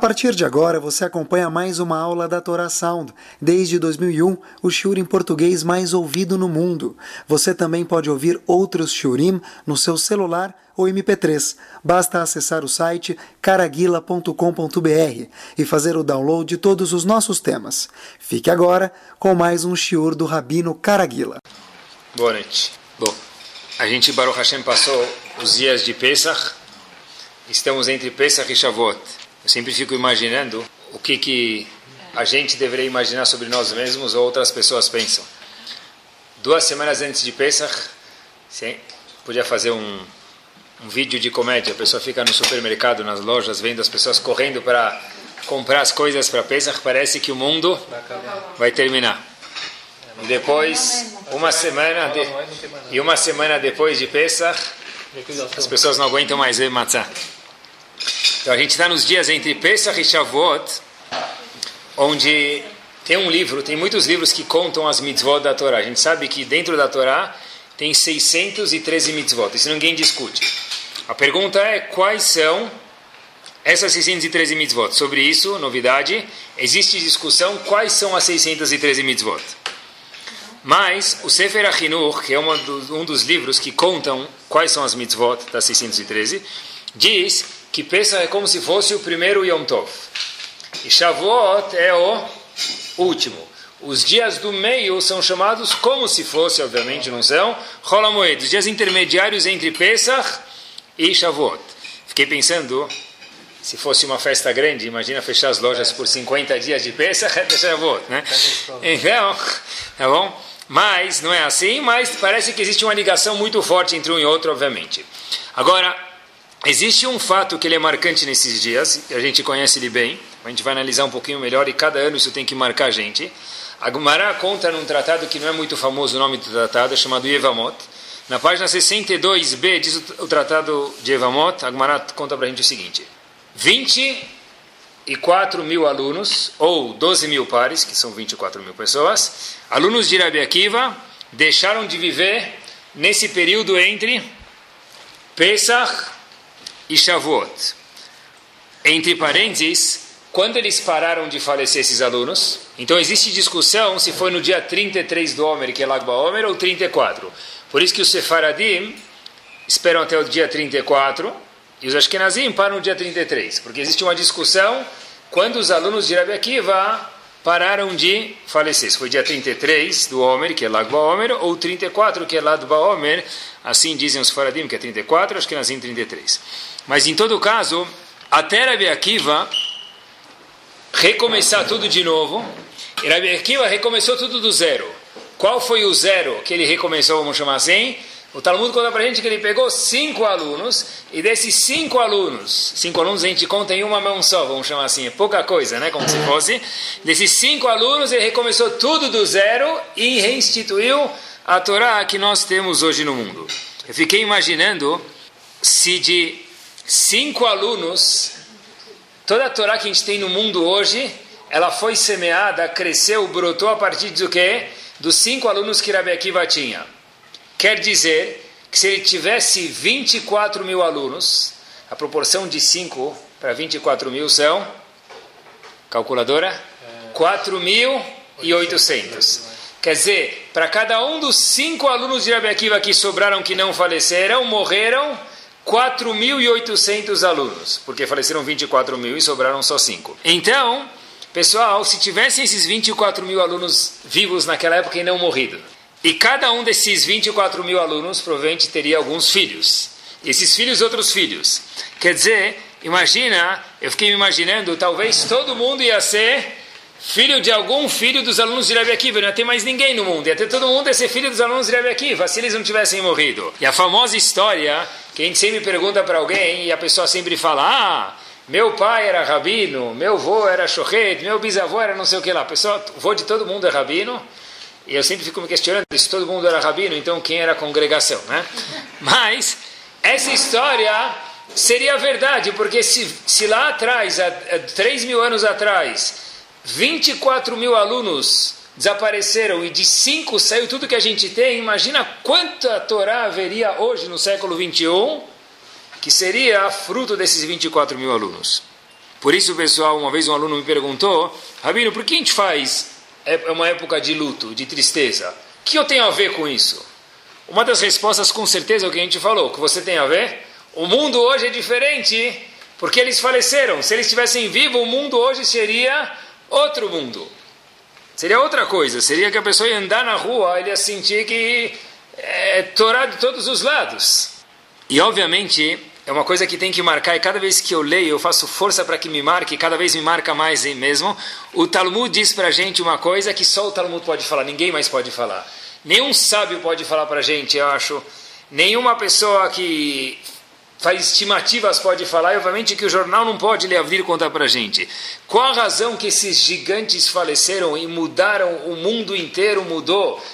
partir de agora, você acompanha mais uma aula da Torá Sound. Desde 2001, o shiur em português mais ouvido no mundo. Você também pode ouvir outros shiurim no seu celular ou MP3. Basta acessar o site caraguila.com.br e fazer o download de todos os nossos temas. Fique agora com mais um shiur do Rabino Caraguila. Boa noite. Bom, a gente, Baruch Hashem, passou os dias de Pesach. Estamos entre Pesach e Shavuot. Eu sempre fico imaginando o que, que a gente deveria imaginar sobre nós mesmos ou outras pessoas pensam. Duas semanas antes de Pesach, sim, podia fazer um, um vídeo de comédia. A pessoa fica no supermercado, nas lojas, vendo as pessoas correndo para comprar as coisas para Pesach. Parece que o mundo vai terminar. E depois, uma semana de, e uma semana depois de Pesach, as pessoas não aguentam mais ver matzah. Então a gente está nos dias entre Pesach e Shavuot, onde tem um livro, tem muitos livros que contam as mitzvot da Torá. A gente sabe que dentro da Torá tem 613 mitzvot, isso ninguém discute. A pergunta é quais são essas 613 mitzvot. Sobre isso, novidade, existe discussão quais são as 613 mitzvot. Mas o Sefer Ahinur, que é um dos livros que contam quais são as mitzvot das 613, diz que Pesach é como se fosse o primeiro Yom Tov. E Shavuot é o último. Os dias do meio são chamados como se fosse, obviamente não são, Holamoed, os dias intermediários entre Pesach e Shavuot. Fiquei pensando, se fosse uma festa grande, imagina fechar as lojas por 50 dias de Pesach até Shavuot, né? Então, tá bom? Mas não é assim, mas parece que existe uma ligação muito forte entre um e outro, obviamente. Agora, Existe um fato que ele é marcante nesses dias, a gente conhece ele bem, a gente vai analisar um pouquinho melhor e cada ano isso tem que marcar a gente. A Gumará conta num tratado que não é muito famoso o nome do tratado, é chamado Evamot. Na página 62b diz o tratado de Evamot, a Gumará conta para a gente o seguinte: 24 mil alunos, ou 12 mil pares, que são 24 mil pessoas, alunos de Rabi Akiva, deixaram de viver nesse período entre Pesach e Shavuot. Entre parênteses, quando eles pararam de falecer esses alunos, então existe discussão se foi no dia 33 do Homer, que é Lag Baomer, ou 34. Por isso que os Sefaradim esperam até o dia 34 e os Ashkenazim param no dia 33, porque existe uma discussão quando os alunos de Rabi Akiva pararam de falecer. Se foi dia 33 do Homer, que é Lag Baomer, ou 34, que é Lag Baomer, assim dizem os Faradim, que é 34, acho que Nazim 33. Mas em todo caso, até Rabi Akiva recomeçar tudo de novo, Rabi Akiva recomeçou tudo do zero. Qual foi o zero que ele recomeçou, vamos chamar assim? O Talmud conta para a gente que ele pegou cinco alunos, e desses cinco alunos, cinco alunos a gente conta em uma mão só, vamos chamar assim, é pouca coisa, né? Como se fosse. Desses cinco alunos, ele recomeçou tudo do zero e reinstituiu a Torá que nós temos hoje no mundo. Eu fiquei imaginando se de cinco alunos, toda a Torá que a gente tem no mundo hoje, ela foi semeada, cresceu, brotou a partir do quê? Dos cinco alunos que Rabi Akiva tinha. Quer dizer que se ele tivesse 24 mil alunos, a proporção de 5 para 24 mil são, calculadora? 4.800. Quer dizer, para cada um dos cinco alunos de Rabi Akiva que sobraram, que não faleceram, morreram 4.800 alunos, porque faleceram 24 mil e sobraram só 5. Então, pessoal, se tivessem esses 24 mil alunos vivos naquela época e não morrido, e cada um desses 24 mil alunos provavelmente teria alguns filhos. Esses filhos, outros filhos. Quer dizer, imagina, eu fiquei me imaginando, talvez todo mundo ia ser filho de algum filho dos alunos de Rabi Akiva. Não ia ter mais ninguém no mundo. Ia ter todo mundo ia ser filho dos alunos de Rabi Akiva, se eles não tivessem morrido. E a famosa história, que a gente sempre pergunta para alguém e a pessoa sempre fala, ah, meu pai era rabino, meu avô era shochet, meu bisavô era não sei o que lá. Pessoal, o avô de todo mundo é rabino. E eu sempre fico me questionando se todo mundo era rabino, então quem era a congregação, né? Mas essa história seria verdade, porque se, se lá atrás, há 3 mil anos atrás, 24 mil alunos desapareceram e de 5 saiu tudo que a gente tem, imagina quanta Torá haveria hoje no século 21 que seria fruto desses 24 mil alunos. Por isso, pessoal, uma vez um aluno me perguntou, Rabino, por que a gente faz é, é uma época de luto, de tristeza? O que eu tenho a ver com isso? Uma das respostas, com certeza, é o que a gente falou. Que você tem a ver? O mundo hoje é diferente porque eles faleceram. Se eles estivessem vivos, o mundo hoje seria outro mundo. Seria outra coisa. Seria que a pessoa ia andar na rua, ele ia sentir que é torado de todos os lados. E, obviamente, é uma coisa que tem que marcar, e cada vez que eu leio, eu faço força para que me marque, cada vez me marca mais mesmo. O Talmud diz para a gente uma coisa que só o Talmud pode falar, ninguém mais pode falar. Nenhum sábio pode falar para a gente, eu acho. Nenhuma pessoa que faz estimativas pode falar, e obviamente que o jornal não pode vir contar para a gente. Qual a razão que esses gigantes faleceram e mudaram, o mundo inteiro mudou,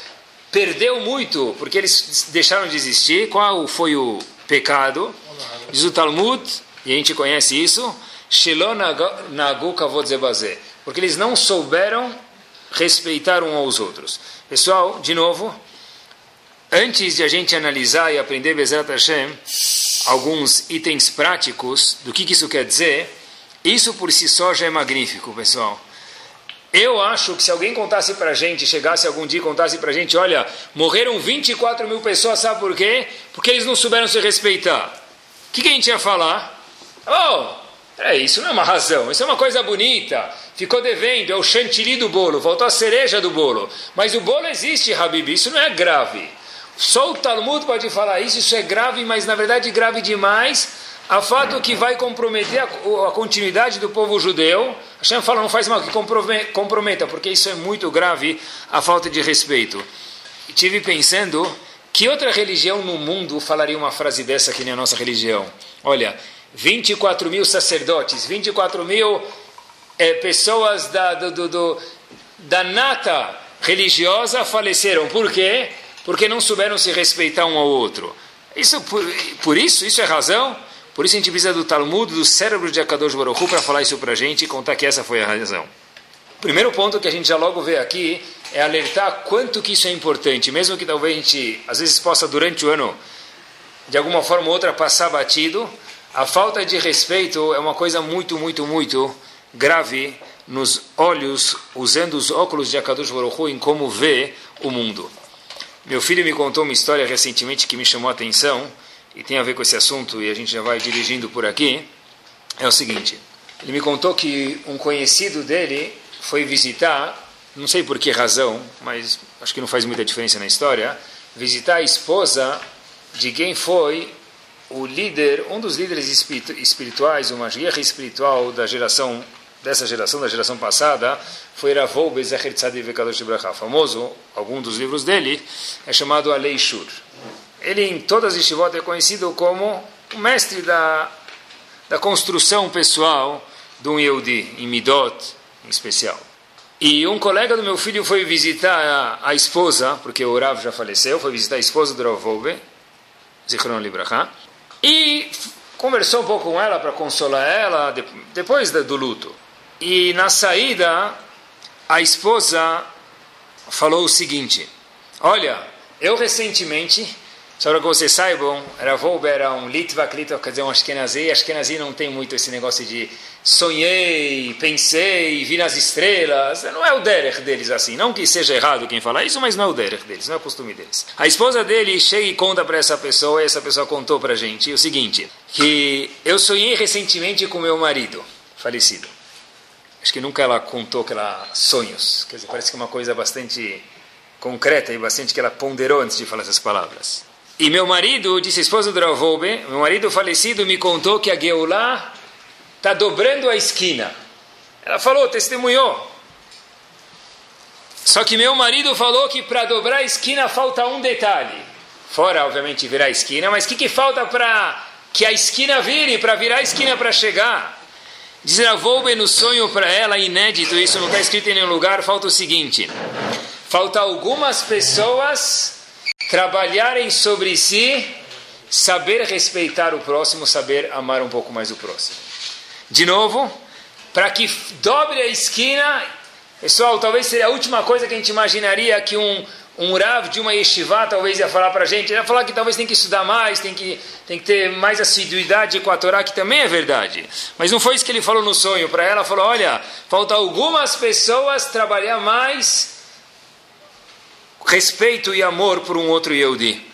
perdeu muito, porque eles deixaram de existir? Qual foi o pecado? Diz o Talmud, e a gente conhece isso, porque eles não souberam respeitar um aos outros. Pessoal, de novo, antes de a gente analisar e aprender Bezerra Hashem, alguns itens práticos do que, que isso quer dizer, isso por si só já é magnífico, pessoal. Eu acho que se alguém contasse para gente, chegasse algum dia e contasse para gente, olha, morreram 24 mil pessoas, sabe por quê? Porque eles não souberam se respeitar que, que a gente ia falar? Oh, é, isso não é uma razão, isso é uma coisa bonita. Ficou devendo, é o chantilly do bolo, faltou a cereja do bolo. Mas o bolo existe, Habib, isso não é grave. Só o Talmud pode falar isso, isso é grave, mas na verdade grave demais, a fato que vai comprometer a, a continuidade do povo judeu. Hashem fala, não faz mal, que comprometa, porque isso é muito grave, a falta de respeito. E tive pensando que outra religião no mundo falaria uma frase dessa que nem a nossa religião? Olha, 24 mil sacerdotes, 24 mil é, pessoas da, do, do, da nata religiosa faleceram. Por quê? Porque não souberam se respeitar um ao outro. Isso, por, por isso, isso é razão? Por isso a gente precisa do Talmud, do cérebro de Akadosh Baruch para falar isso para a gente e contar que essa foi a razão. Primeiro ponto que a gente já logo vê aqui é alertar quanto que isso é importante, mesmo que talvez a gente, às vezes, possa durante o ano, de alguma forma ou outra, passar batido, a falta de respeito é uma coisa muito, muito, muito grave nos olhos, usando os óculos de Akadosh Baruch em como vê o mundo. Meu filho me contou uma história recentemente que me chamou a atenção e tem a ver com esse assunto e a gente já vai dirigindo por aqui. É o seguinte, ele me contou que um conhecido dele foi visitar não sei por que razão, mas acho que não faz muita diferença na história, visitar a esposa de quem foi o líder, um dos líderes espirituais, uma guerra espiritual da geração dessa geração, da geração passada, foi Ravou Bezecher Tzadik Vekadosh Bracha. Famoso, algum dos livros dele, é chamado Alei Shur. Ele, em todas as yeshivot, é conhecido como o mestre da, da construção pessoal de um Yehudi, em Midot, em especial. E um colega do meu filho foi visitar a, a esposa, porque o Rav já faleceu, foi visitar a esposa do Rav Volbe, Zichron Libraha, e conversou um pouco com ela para consolar ela de, depois do luto. E na saída, a esposa falou o seguinte: Olha, eu recentemente só para que vocês saibam, Ravolbe era um Litvak, Litvak quer dizer um Ashkenazi, Ashkenazi não tem muito esse negócio de sonhei, pensei, vi nas estrelas, não é o derech deles assim, não que seja errado quem fala isso, mas não é o derech deles, não é o costume deles. A esposa dele chega e conta para essa pessoa, e essa pessoa contou para a gente o seguinte, que eu sonhei recentemente com meu marido, falecido. Acho que nunca ela contou que ela sonhos, quer dizer, parece que é uma coisa bastante concreta e bastante que ela ponderou antes de falar essas palavras. E meu marido, disse a esposa do Ravoube, meu marido falecido me contou que a Geulah está dobrando a esquina. Ela falou, testemunhou. Só que meu marido falou que para dobrar a esquina falta um detalhe. Fora, obviamente, virar a esquina, mas o que, que falta para que a esquina vire, para virar a esquina para chegar? Diz Ravoube no sonho para ela, inédito, isso não está escrito em nenhum lugar, falta o seguinte. Falta algumas pessoas trabalharem sobre si, saber respeitar o próximo, saber amar um pouco mais o próximo. De novo, para que dobre a esquina, pessoal, talvez seria a última coisa que a gente imaginaria que um, um Rav de uma yeshiva talvez ia falar para a gente, ia falar que talvez tem que estudar mais, tem que, tem que ter mais assiduidade com a Torá, que também é verdade. Mas não foi isso que ele falou no sonho. Para ela, falou: olha, falta algumas pessoas trabalhar mais respeito e amor por um outro Yehudi.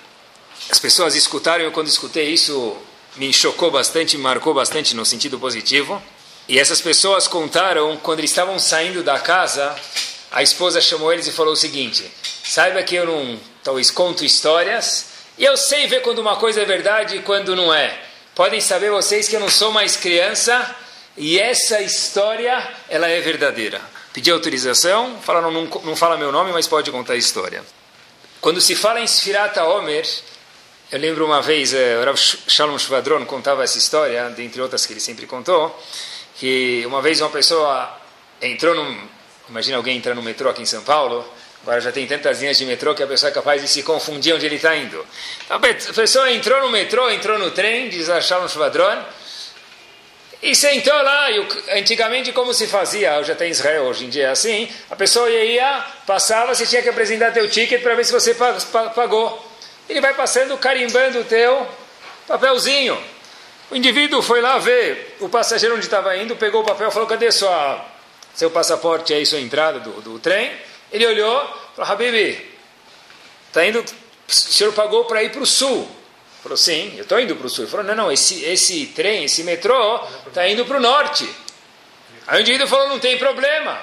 As pessoas escutaram, eu quando escutei isso, me chocou bastante, me marcou bastante no sentido positivo. E essas pessoas contaram, quando eles estavam saindo da casa, a esposa chamou eles e falou o seguinte: Saiba que eu não talvez conto histórias, e eu sei ver quando uma coisa é verdade e quando não é. Podem saber vocês que eu não sou mais criança e essa história ela é verdadeira. Pedi autorização, falaram não, não fala meu nome, mas pode contar a história. Quando se fala em Sfirata Omer, eu lembro uma vez, eh, o Rav Shalom Shvadron contava essa história, dentre outras que ele sempre contou, que uma vez uma pessoa entrou num, imagina alguém entrar no metrô aqui em São Paulo, Agora já tem tantas linhas de metrô que a pessoa é capaz de se confundir onde ele está indo. Então, a pessoa entrou no metrô, entrou no trem, diz a Shalom Shvadron, e sentou lá. E antigamente, como se fazia? Hoje até em Israel, hoje em dia é assim. A pessoa ia, passava, você tinha que apresentar teu ticket para ver se você pagou. Ele vai passando, carimbando o teu papelzinho. O indivíduo foi lá ver o passageiro onde estava indo, pegou o papel falou: Cadê sua, seu passaporte aí, sua entrada do, do trem? Ele olhou, falou, Habibi, tá indo, o senhor pagou para ir para o sul. Falou, sim, eu estou indo para o sul. Ele falou, não, não, esse, esse trem, esse metrô, está indo para o norte. Aí o indivíduo falou, não tem problema.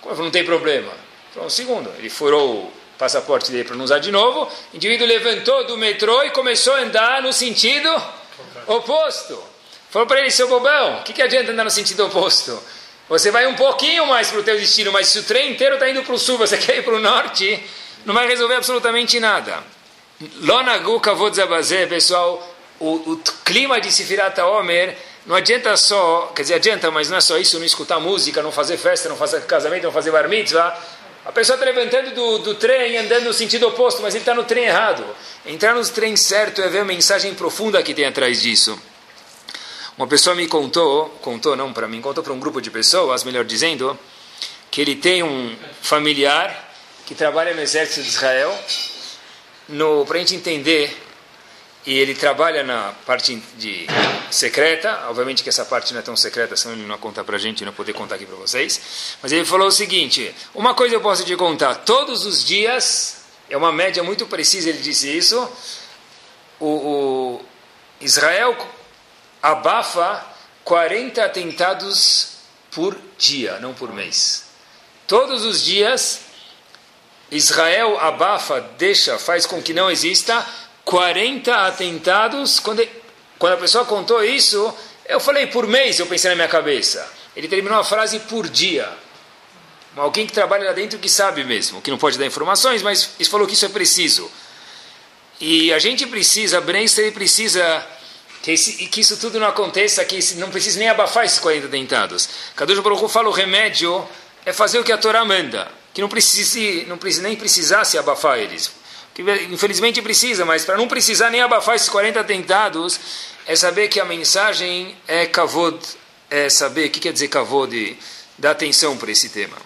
Como não tem problema? Falou, um segundo. Ele furou o passaporte dele para não usar de novo. O indivíduo levantou do metrô e começou a andar no sentido oposto. Falou para ele, seu bobão, o que, que adianta andar no sentido oposto? Você vai um pouquinho mais para o teu destino, mas se o trem inteiro está indo para o sul, você quer ir para o norte, não vai resolver absolutamente nada. Lonagu Kavod Zabazé, pessoal, o, o, clima de Sifirata Omer não adianta só, quer dizer, adianta, mas não é só isso, não escutar música, não fazer festa, não fazer casamento, não fazer bar mitzvah. A pessoa está levantando do, do trem, andando no sentido oposto, mas ele está no trem errado. Entrar no trem certo é ver a mensagem profunda que tem atrás disso. Uma pessoa me contou, contou não para mim, contou para um grupo de pessoas, melhor dizendo, que ele tem um familiar que trabalha no exército de Israel, para a gente entender, e ele trabalha na parte de secreta, obviamente que essa parte não é tão secreta, senão ele não conta para a gente, não poder contar aqui para vocês, mas ele falou o seguinte, uma coisa eu posso te contar, todos os dias, é uma média muito precisa, ele disse isso, o, o Israel abafa 40 atentados por dia, não por mês. Todos os dias, Israel abafa, deixa, faz com que não exista 40 atentados. Quando, quando a pessoa contou isso, eu falei por mês, eu pensei na minha cabeça. Ele terminou a frase por dia. Alguém que trabalha lá dentro que sabe mesmo, que não pode dar informações, mas ele falou que isso é preciso. E a gente precisa, Brenster precisa que, esse, que isso tudo não aconteça, que não precise nem abafar esses 40 tentados. Kadosh Baruch fala o remédio é fazer o que a Torá manda, que não precise, não precise nem precisar se abafar eles. Que, infelizmente precisa, mas para não precisar nem abafar esses 40 tentados, é saber que a mensagem é kavod, é saber o que quer dizer kavod, dar atenção para esse tema.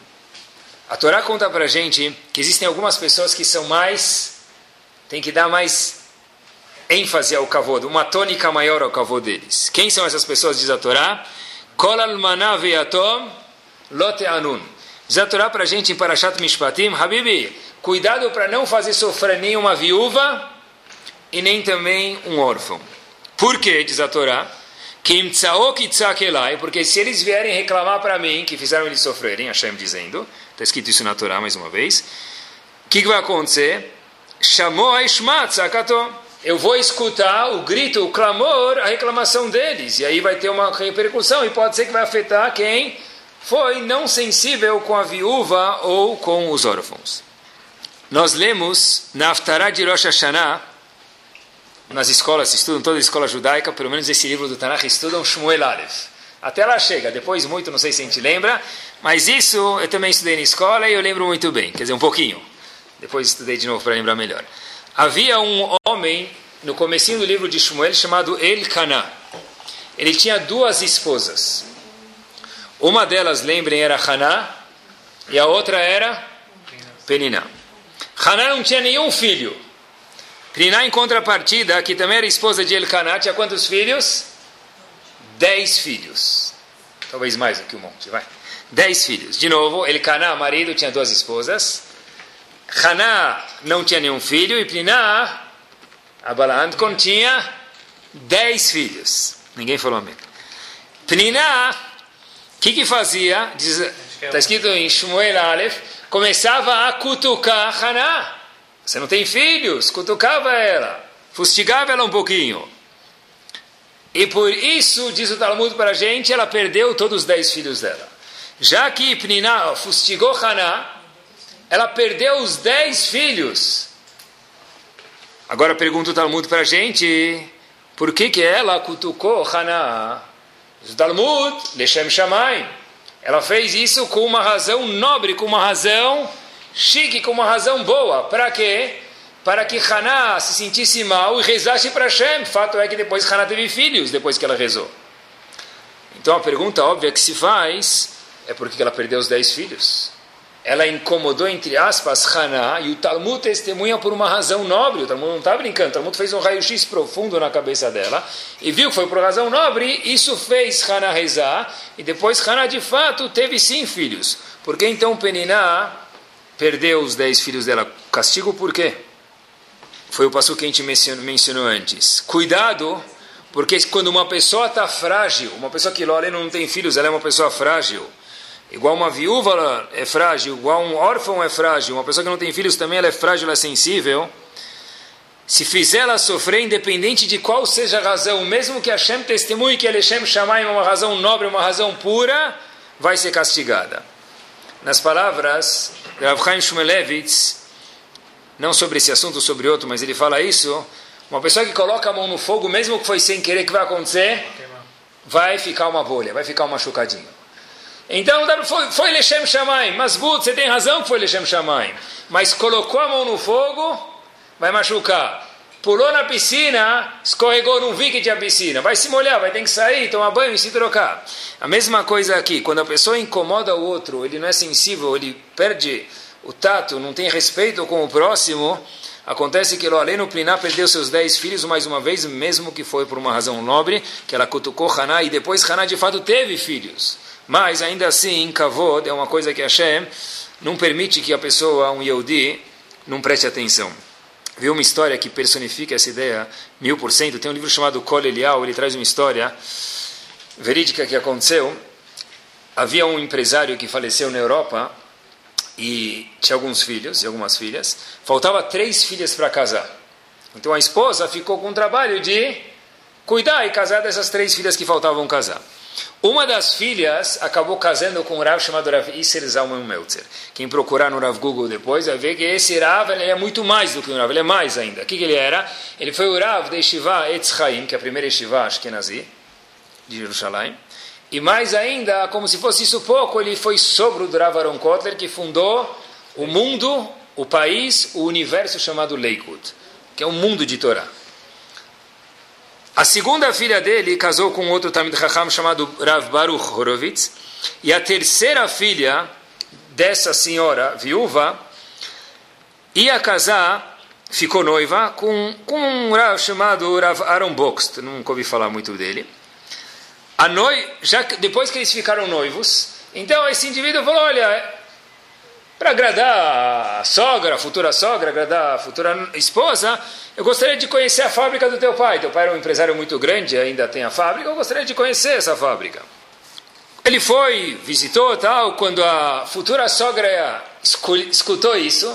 A Torá conta para gente que existem algumas pessoas que são mais, tem que dar mais ênfase ao kavod, uma tônica maior ao kavod deles. Quem são essas pessoas, diz a Torá? Kol almana ve'atom lote anun. Diz a Torá para a gente em Parashat Mishpatim, Habibi, cuidado para não fazer sofrer nem uma viúva e nem também um órfão. Por quê, diz a Torá? Porque se eles vierem reclamar para mim que fizeram eles sofrerem, Hashem dizendo, está escrito isso na Torá mais uma vez, o que, que vai acontecer? Chamou a Ishmat, eu vou escutar o grito, o clamor, a reclamação deles. E aí vai ter uma repercussão e pode ser que vai afetar quem foi não sensível com a viúva ou com os órfãos. Nós lemos na de Rosh Hashanah, nas escolas, estudam toda a escola judaica, pelo menos esse livro do Tanakh, estudam Shmuel Aleph. Até lá chega, depois muito, não sei se a gente lembra, mas isso eu também estudei na escola e eu lembro muito bem, quer dizer, um pouquinho. Depois estudei de novo para lembrar melhor. Havia um homem no comecinho do livro de Shmuel chamado Elkanah. Ele tinha duas esposas. Uma delas, lembrem, era Haná e a outra era Peniná. Haná não tinha nenhum filho. Pniná, em contrapartida, que também era esposa de Elcaná, tinha quantos filhos? Dez filhos. Talvez mais do que um monte, vai. Dez filhos. De novo, Elcaná, marido, tinha duas esposas. Haná não tinha nenhum filho. E Pniná, a Balaam, tinha dez filhos. Ninguém falou amém. Pniná, o que, que fazia? Está escrito em Shmuel Aleph, começava a cutucar Haná. Você não tem filhos? Cutucava ela, fustigava ela um pouquinho. E por isso, diz o Talmud para a gente, ela perdeu todos os dez filhos dela. Já que Pniná fustigou Haná, ela perdeu os dez filhos. Agora pergunta o Talmud para a gente, por que, que ela cutucou Haná? O Talmud, Leshem Shamayim. Ela fez isso com uma razão nobre, com uma razão chique, com uma razão boa. Para quê? Para que Haná se sentisse mal e rezasse para Hashem. Fato é que depois Haná teve filhos, depois que ela rezou. Então a pergunta óbvia que se faz é por que ela perdeu os dez filhos? Ela incomodou, entre aspas, Haná, e o Talmud testemunha por uma razão nobre. O Talmud não está brincando, o Talmud fez um raio-x profundo na cabeça dela e viu que foi por razão nobre, isso fez Haná rezar, e depois Haná de fato teve sim filhos. Por que então Peniná perdeu os dez filhos dela? Castigo por quê? Foi o passo que a gente mencionou, antes. Cuidado, porque quando uma pessoa está frágil, uma pessoa que não tem filhos, ela é uma pessoa frágil. Igual uma viúva é frágil, igual um órfão é frágil, uma pessoa que não tem filhos também ela é frágil, ela é sensível. Se fizer ela sofrer, independente de qual seja a razão, mesmo que Hashem testemunhe que Hashem chamar uma razão nobre, uma razão pura, vai ser castigada. Nas palavras de Rav Chaim Shmulevitz, não sobre esse assunto, sobre outro, mas ele fala isso, uma pessoa que coloca a mão no fogo, mesmo que foi sem querer, que vai acontecer? Vai ficar uma bolha, vai ficar um machucadinho. Então foi, foi Lechem Shamayim. Mas Bud, você tem razão que foi Lechem Shamayim. Mas colocou a mão no fogo, vai machucar. Pulou na piscina, escorregou, não vi que tinha piscina. Vai se molhar, vai ter que sair, tomar banho e se trocar. A mesma coisa aqui, quando a pessoa incomoda o outro, ele não é sensível, ele perde o tato, não tem respeito com o próximo, Acontece que Loaleno Pliná perdeu seus dez filhos mais uma vez, mesmo que foi por uma razão nobre, que ela cutucou Haná, e depois Haná de fato teve filhos. Mas, ainda assim, kavod é uma coisa que Hashem não permite que a pessoa, um Yehudi, não preste atenção. Viu uma história que personifica essa ideia mil por cento? Tem um livro chamado Kol Elial, ele traz uma história verídica que aconteceu. Havia um empresário que faleceu na Europa e tinha alguns filhos e algumas filhas. Faltava três filhas para casar. Então a esposa ficou com o trabalho de cuidar e casar dessas três filhas que faltavam casar. Uma das filhas acabou casando com um Rav chamado Rav Isser Zalman Meltzer. Quem procurar no Rav Google depois vai ver que esse Rav ele é muito mais do que um Rav, ele é mais ainda. O que, que ele era? Ele foi o Rav de Yeshiva Etz Chaim, que é a primeira Yeshiva Ashkenazi, de Jerusalém. E mais ainda, como se fosse isso pouco, ele foi sogro do Rav Aaron Kotler, que fundou o mundo, o país, o universo chamado Leikut, que é um mundo de Torá. A segunda filha dele casou com outro Talmid Chacham chamado Rav Baruch Horowitz. E a terceira filha dessa senhora viúva ia casar, ficou noiva, com, com um Rav chamado Rav Aaron Boxt. Nunca ouvi falar muito dele. A noi, já depois que eles ficaram noivos, então esse indivíduo falou: Olha, para agradar a sogra, a futura sogra, agradar a futura esposa, eu gostaria de conhecer a fábrica do teu pai. Teu pai era um empresário muito grande, ainda tem a fábrica, eu gostaria de conhecer essa fábrica. Ele foi, visitou tal, quando a futura sogra escutou isso,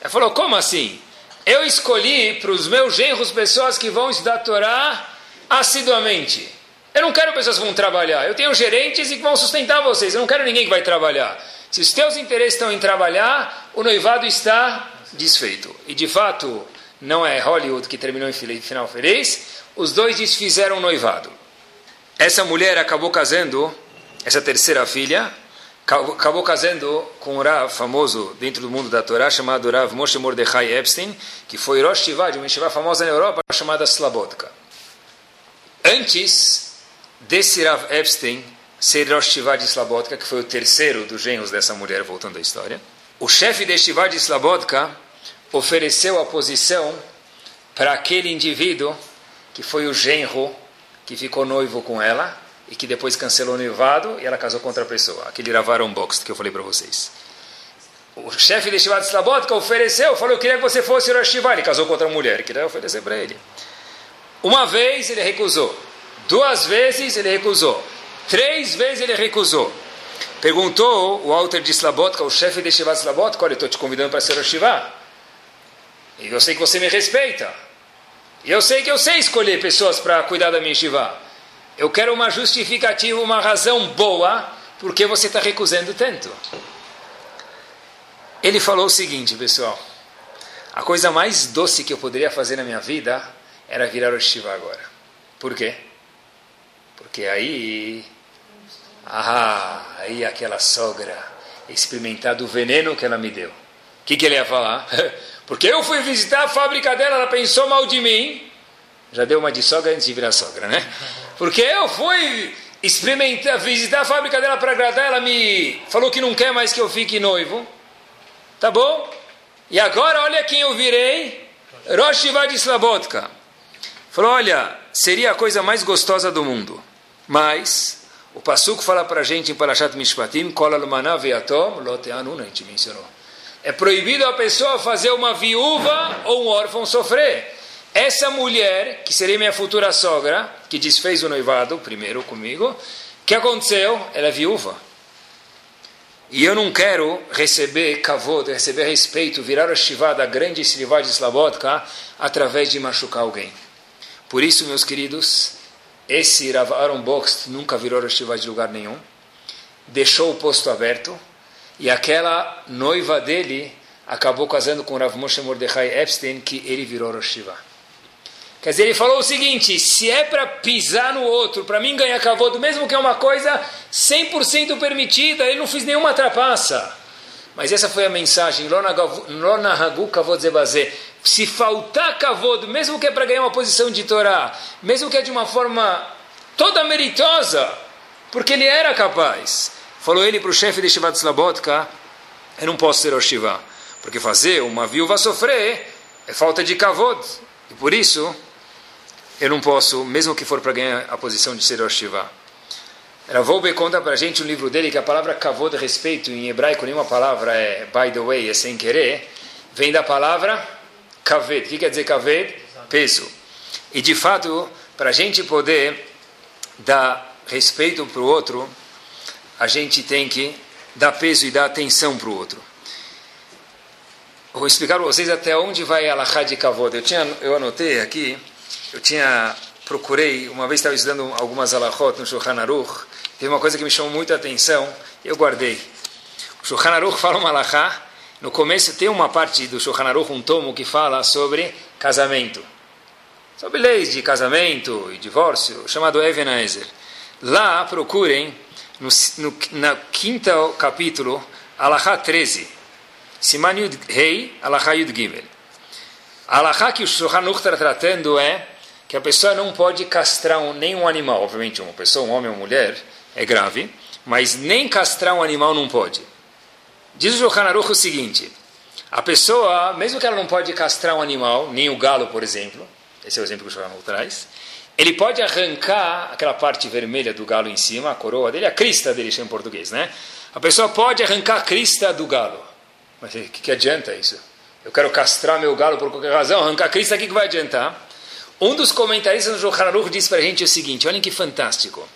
ela falou, como assim? Eu escolhi para os meus genros pessoas que vão estudar Torá assiduamente. Eu não quero pessoas que vão trabalhar. Eu tenho gerentes e que vão sustentar vocês. Eu não quero ninguém que vai trabalhar. Se os teus interesses estão em trabalhar, o noivado está desfeito. E de fato, não é Hollywood que terminou em final feliz, os dois desfizeram o noivado. Essa mulher acabou casando, essa terceira filha, acabou casando com um Rav famoso dentro do mundo da Torá, chamado Rav Moshe Mordechai Epstein, que foi Rosh Shiva, de uma Shiva famosa na Europa, chamada Slabotka. Antes desse Rav Epstein, Seder Shiva de Slabotka, que foi o terceiro dos genros dessa mulher, voltando à história. O chefe de Shiva de Slabotka ofereceu a posição para aquele indivíduo que foi o genro que ficou noivo com ela e que depois cancelou o noivado e ela casou com outra pessoa. Aquele Ravaron Box que eu falei para vocês. O chefe de Shivat Slabotka ofereceu, falou, eu queria que você fosse o Rosh Ele casou com outra mulher, queria oferecer para ele. Uma vez ele recusou. Duas vezes ele recusou. Três vezes ele recusou. Perguntou o Walter de Slabotka, o chefe de Shivat Slabotka, olha, eu estou te convidando para ser Rosh E eu sei que você me respeita. E eu sei que eu sei escolher pessoas para cuidar da minha Shiva. Eu quero uma justificativa, uma razão boa, porque você está recusando tanto. Ele falou o seguinte, pessoal. A coisa mais doce que eu poderia fazer na minha vida era virar o Shiva agora. Por quê? Porque aí. Ah, aí aquela sogra experimentar do veneno que ela me deu. O que, que ele ia falar? Porque eu fui visitar a fábrica dela, ela pensou mal de mim. Já deu uma de sogra antes de virar sogra, né? Porque eu fui experimentar, visitar a fábrica dela para agradar, ela me falou que não quer mais que eu fique noivo. Tá bom? E agora olha quem eu virei. Rosh Vladislabotka. Falou, olha, seria a coisa mais gostosa do mundo. Mas o Passuco fala para a gente em Parashat Mishpatim, Kola Loteanun, a gente mencionou. É proibido a pessoa fazer uma viúva ou um órfão sofrer. Essa mulher, que seria minha futura sogra, que desfez o noivado primeiro comigo, o que aconteceu? Ela é viúva. E eu não quero receber kavod, receber respeito, virar a shivá da grande Srivá de Slavotka através de machucar alguém. Por isso, meus queridos, esse Rav Aaron Boxt nunca virou shivá de lugar nenhum, deixou o posto aberto, e aquela noiva dele acabou casando com Rav Moshe Mordechai Epstein, que ele virou Rosh Quer dizer, ele falou o seguinte: se é para pisar no outro, para mim ganhar cavodo, mesmo que é uma coisa 100% permitida, ele não fez nenhuma trapaça. Mas essa foi a mensagem: Se faltar cavodo, mesmo que é para ganhar uma posição de Torá, mesmo que é de uma forma toda meritosa, porque ele era capaz. Falou ele para o chefe de Shivat Slabotka, eu não posso ser Oshivá, porque fazer uma viúva sofrer é falta de kavod. E por isso, eu não posso, mesmo que for para ganhar a posição de ser Oshivá. Ravolbe conta para a gente um livro dele que a palavra kavod, respeito, em hebraico nenhuma palavra é by the way, é sem querer, vem da palavra kaved. O que quer dizer kaved? Peso. E de fato, para a gente poder dar respeito para o outro, a gente tem que dar peso e dar atenção para o outro. Vou explicar para vocês até onde vai a Lahá de Kavod. Eu, tinha, eu anotei aqui, eu tinha procurei, uma vez estava estudando algumas alahot no Shulchan Aruch, teve uma coisa que me chamou muita atenção, eu guardei. O Shulchan Aruch fala uma alahá, no começo tem uma parte do Shulchan Aruch, um tomo que fala sobre casamento. Sobre leis de casamento e divórcio, chamado Even Ezer. Lá procurem no, no na quinta capítulo, Alahá 13, Siman Yud Rei, Alahá Yud Gimel. A Alahá que o Shulchan está tratando é que a pessoa não pode castrar um, nenhum animal. Obviamente, uma pessoa, um homem ou mulher, é grave, mas nem castrar um animal não pode. Diz o Shulchan o seguinte, a pessoa, mesmo que ela não pode castrar um animal, nem o galo, por exemplo, esse é o exemplo que o Shulchan traz, ele pode arrancar aquela parte vermelha do galo em cima, a coroa dele, a crista dele, em português, né? A pessoa pode arrancar a crista do galo. Mas o que, que adianta isso? Eu quero castrar meu galo por qualquer razão, arrancar a crista, o que, que vai adiantar? Um dos comentaristas do Shulchan diz para a gente o seguinte, olhem que fantástico.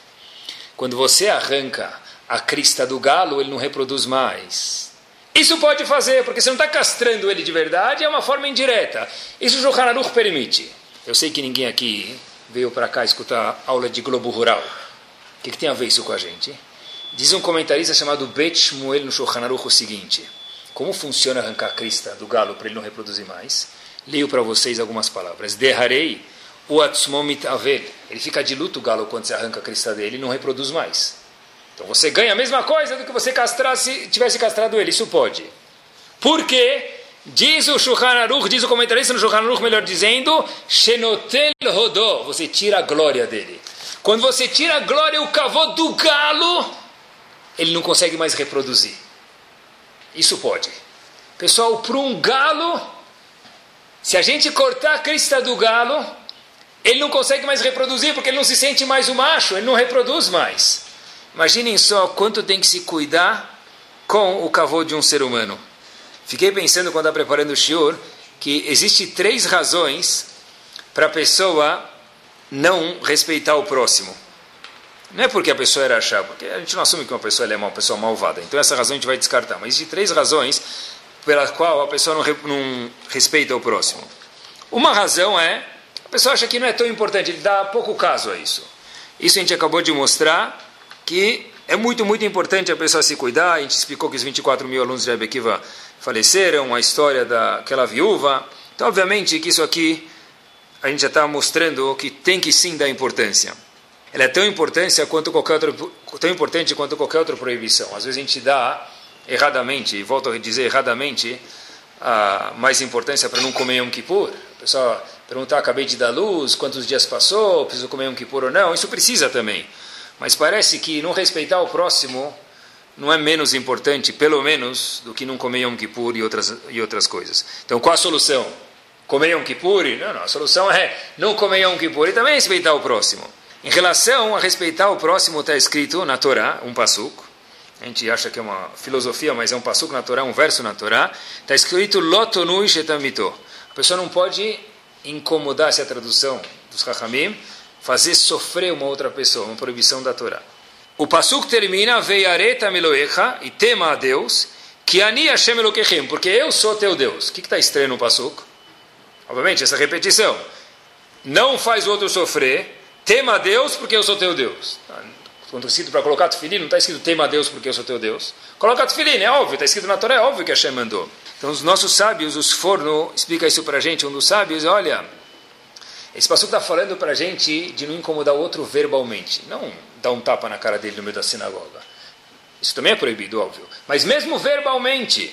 Quando você arranca a crista do galo, ele não reproduz mais. Isso pode fazer, porque você não está castrando ele de verdade, é uma forma indireta. Isso o Shulchan Aruch permite. Eu sei que ninguém aqui veio para cá escutar aula de Globo Rural. O que, que, tem a ver isso com a gente? Diz um comentarista chamado Bet Shmuel no Shulchan o seguinte: Como funciona arrancar a crista do galo para ele não reproduzir mais? Leio para vocês algumas palavras. Derrarei o atzmomit avel. Ele fica de luto o galo quando você arranca a crista dele e não reproduz mais. Então você ganha a mesma coisa do que você castrasse, tivesse castrado ele. Isso pode. Por quê? Diz o Shulchan Aruch, diz o comentarista no Shulchan Aruch, melhor dizendo, Shenotel Rodó, você tira a glória dele. Quando você tira a glória, o cavô do galo, ele não consegue mais reproduzir. Isso pode. Pessoal, para um galo, Se a gente cortar a crista do galo, ele não consegue mais reproduzir, porque ele não se sente mais o macho, ele não reproduz mais. Imaginem só quanto tem que se cuidar com o cavô de um ser humano. Fiquei pensando quando estava preparando o shiur, que existe três razões para a pessoa não respeitar o próximo. Não é porque a pessoa era achar, porque a gente não assume que uma pessoa é uma pessoa malvada. Então essa razão a gente vai descartar. Mas existem três razões pela qual a pessoa não, não respeita o próximo. Uma razão é a pessoa acha que não é tão importante, ele dá pouco caso a isso. Isso a gente acabou de mostrar que é muito, muito importante a pessoa se cuidar. A gente explicou que os 24 mil alunos de Rebekiva faleceram, a história daquela viúva. Então, obviamente, que isso aqui a gente já está mostrando que tem que sim dar importância. Ela é tão quanto qualquer outra, tão importante quanto qualquer outra proibição. Às vezes a gente dá erradamente, e volto a dizer erradamente, a mais importância para não comer Yom Kippur. A pessoa perguntar, acabei de dar luz, quantos dias passou, preciso comer Yom Kippur ou não. Isso precisa também. Mas parece que não respeitar o próximo não é menos importante, pelo menos, do que não comer Yom Kippur e outras, e outras coisas. Então, qual a solução? Comer Yom Kippur? Não, não. A solução é não comer Yom Kippur e também respeitar o próximo. Em relação a respeitar o próximo, está escrito na Torá, um passuco. A gente acha que é uma filosofia, mas é um passuco na Torá, um verso na Torá. Está escrito Lotonui Shetamito. A pessoa não pode incomodar, essa é a tradução dos Chachamim, fazer sofrer uma outra pessoa, uma proibição da Torá. O Pasuk termina, Veiareta Meloecha, e tema a Deus, que Ani Hashem porque eu sou teu Deus. O que está estranho no Pasuk? Obviamente, essa repetição. Não faz o outro sofrer, tema a Deus porque eu sou teu Deus. Quando está escrito para colocar tefilim, não está escrito tema a Deus porque eu sou teu Deus. Coloca tefilim, é óbvio, está escrito na Torá, é óbvio que Hashem mandou. Então os nossos sábios, os forno, explica isso para a gente, um dos sábios, olha, esse pastor está falando para a gente de não incomodar o outro verbalmente, não dar um tapa na cara dele no meio da sinagoga. Isso também é proibido, óbvio. Mas mesmo verbalmente.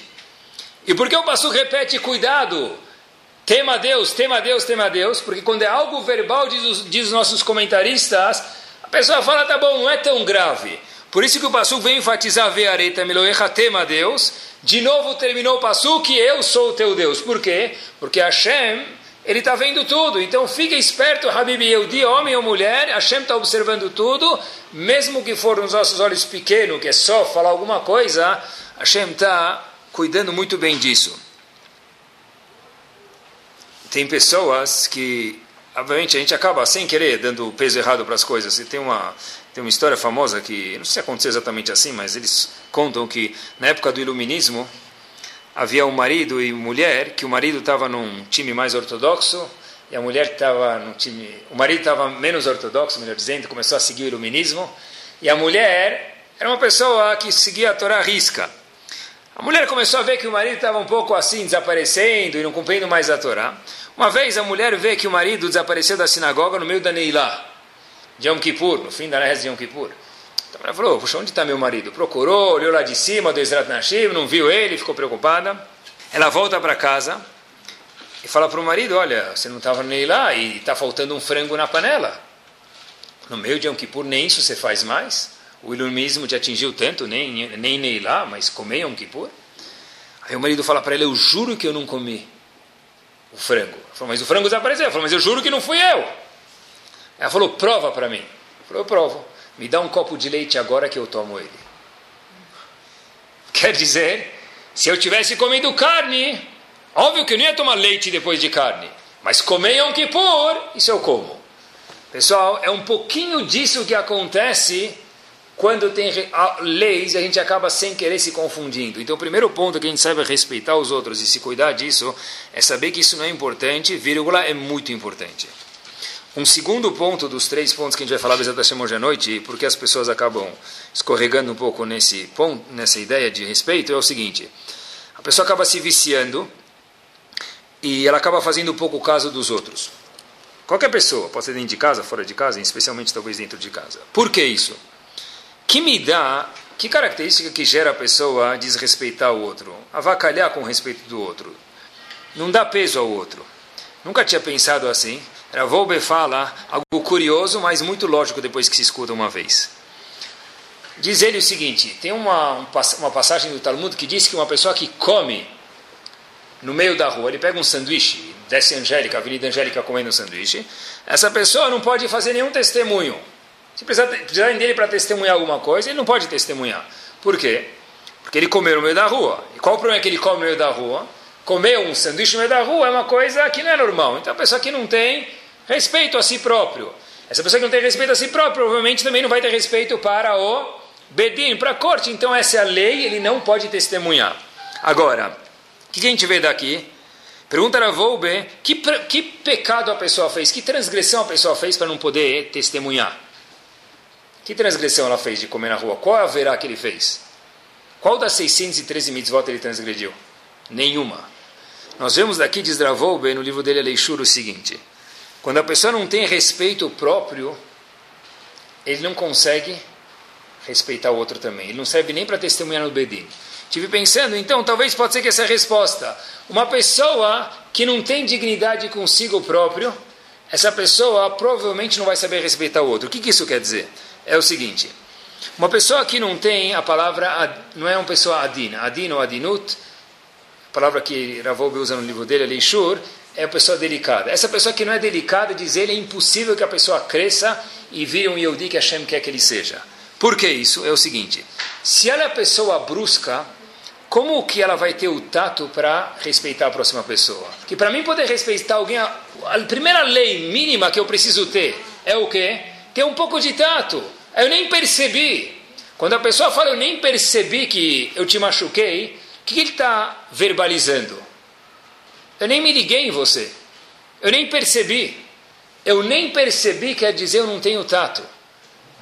E por que o pastor repete cuidado? Tema Deus, tema Deus, tema Deus, porque quando é algo verbal, diz os, diz os nossos comentaristas, a pessoa fala, tá bom, não é tão grave. Por isso que o Pasuk vem enfatizar Veareta Meloecha tema Deus. De novo terminou o Pasuk, eu sou o teu Deus. Por quê? Porque Hashem ele está vendo tudo. Então fica esperto, Habib Yehudi, homem ou mulher, Hashem está observando tudo, mesmo que for nos nossos olhos pequenos, que é só falar alguma coisa, Hashem está cuidando muito bem disso. Tem pessoas que, obviamente, a gente acaba sem querer dando peso errado para as coisas. E tem uma, tem uma história famosa que, não sei se aconteceu exatamente assim, mas eles contam que na época do iluminismo, havia um marido e mulher, que o marido estava num time mais ortodoxo e a mulher estava num time. O marido estava menos ortodoxo, melhor dizendo, começou a seguir o iluminismo, e a mulher era uma pessoa que seguia a Torá risca. A mulher começou a ver que o marido estava um pouco assim, desaparecendo e não cumprindo mais a Torá. Uma vez a mulher vê que o marido desapareceu da sinagoga no meio da Neilá, de Yom Kippur, no fim da reza de Yom Kippur. Ela falou, puxa, onde está meu marido? Procurou, olhou lá de cima do Ezrat Nashim, não viu ele, ficou preocupada. Ela volta para casa e fala para o marido, olha, você não estava nem lá e está faltando um frango na panela. No meio de Yom Kippur, nem isso você faz mais. O iluminismo te atingiu tanto, nem, nem, nem lá, mas comer Yom Kippur. Aí o marido fala para ele, eu juro que eu não comi o frango. Ela falou, mas o frango desapareceu. Ela falou, mas eu juro que não fui eu. Ela falou, prova para mim. Ele falou, eu provo. Me dá um copo de leite agora que eu tomo ele. Quer dizer, se eu tivesse comido carne, óbvio que eu não ia tomar leite depois de carne. Mas comer Yom Kippur, isso eu como. Pessoal, é um pouquinho disso que acontece quando tem leis e a gente acaba sem querer se confundindo. Então, o primeiro ponto que a gente saiba respeitar os outros e se cuidar disso é saber que isso não é importante, vírgula, é muito importante. Um segundo ponto dos três pontos que a gente vai falar exatamente hoje à noite, porque as pessoas acabam escorregando um pouco nesse ponto, nessa ideia de respeito, é o seguinte: a pessoa acaba se viciando e ela acaba fazendo um pouco caso dos outros. Qualquer pessoa, pode ser dentro de casa, fora de casa, especialmente talvez dentro de casa. Por que isso? Que me dá, que característica que gera a pessoa desrespeitar o outro? Avacalhar com o respeito do outro. Não dá peso ao outro. Nunca tinha pensado assim. Ravolbe fala algo curioso, mas muito lógico depois que se escuta uma vez. Diz ele o seguinte: tem uma, uma passagem do Talmud que diz que uma pessoa que come no meio da rua, ele pega um sanduíche, desce Angélica, Avenida Angélica comendo um sanduíche, essa pessoa não pode fazer nenhum testemunho. Se precisarem dele para testemunhar alguma coisa, ele não pode testemunhar. Por quê? Porque ele comeu no meio da rua. E qual o problema que ele come no meio da rua? Comer um sanduíche no meio da rua é uma coisa que não é normal. Então a pessoa que não tem respeito a si próprio. Essa pessoa que não tem respeito a si próprio, provavelmente também não vai ter respeito para o Bedim, para a corte. Então essa é a lei, ele não pode testemunhar. Agora, o que a gente vê daqui? Pergunta a Volbe, que, que pecado a pessoa fez, que transgressão a pessoa fez para não poder testemunhar? Que transgressão ela fez de comer na rua? Qual é a verá que ele fez? Qual das 613 mitzvot ele transgrediu? Nenhuma. Nós vemos daqui, diz Dravolbe, no livro dele, Aleixur, o seguinte. Quando a pessoa não tem respeito próprio, ele não consegue respeitar o outro também. Ele não serve nem para testemunhar no Bedin. Tive pensando, então, talvez pode ser que essa é a resposta. Uma pessoa que não tem dignidade consigo próprio, essa pessoa provavelmente não vai saber respeitar o outro. O que, que isso quer dizer? É o seguinte: uma pessoa que não tem a palavra, não é uma pessoa adina, adin ou adinut, a palavra que Ravob usa no livro dele, Leishur, é uma pessoa delicada. Essa pessoa que não é delicada, diz ele, é impossível que a pessoa cresça e vire um Yehudi que Hashem quer que ele seja. Por que isso? É o seguinte: se ela é pessoa brusca, como que ela vai ter o tato para respeitar a próxima pessoa? Que para mim poder respeitar alguém, a, a, primeira lei mínima que eu preciso ter é o quê? Ter um pouco de tato. Eu nem percebi. Quando a pessoa fala, eu nem percebi que eu te machuquei, o que ele está verbalizando? Eu nem me liguei em você. Eu nem percebi. Eu nem percebi quer dizer eu não tenho tato.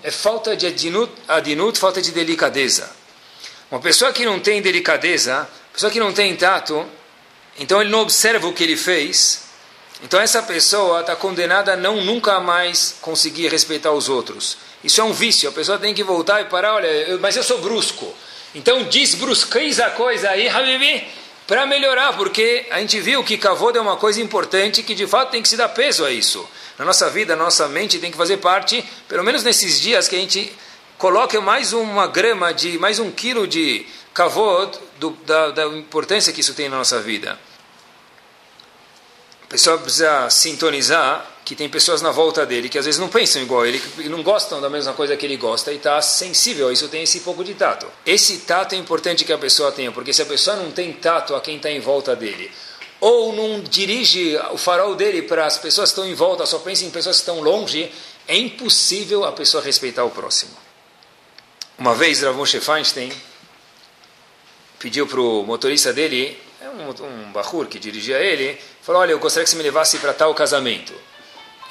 É falta de adinut, adinut falta de delicadeza. Uma pessoa que não tem delicadeza, pessoa que não tem tato, então ele não observa o que ele fez, então essa pessoa está condenada a não nunca mais conseguir respeitar os outros. Isso é um vício, a pessoa tem que voltar e parar, olha, eu, mas eu sou brusco. Então desbrusqueis a coisa aí, Habibi, para melhorar, porque a gente viu que Kavod é uma coisa importante que de fato tem que se dar peso a isso. Na nossa vida, na nossa mente tem que fazer parte, pelo menos nesses dias que a gente coloque mais uma grama de, mais um quilo de kavod do, da, da importância que isso tem na nossa vida. A pessoa precisa sintonizar que tem pessoas na volta dele que às vezes não pensam igual ele, e não gostam da mesma coisa que ele gosta e está sensível a isso, tem esse pouco de tato. Esse tato é importante que a pessoa tenha, porque se a pessoa não tem tato a quem está em volta dele, ou não dirige o farol dele para as pessoas que estão em volta, só pensa em pessoas que estão longe, é impossível a pessoa respeitar o próximo. Uma vez Rav Moshe Feinstein pediu para o motorista dele, é um, um bahur que dirigia ele, falou, olha, eu gostaria que você me levasse para tal casamento.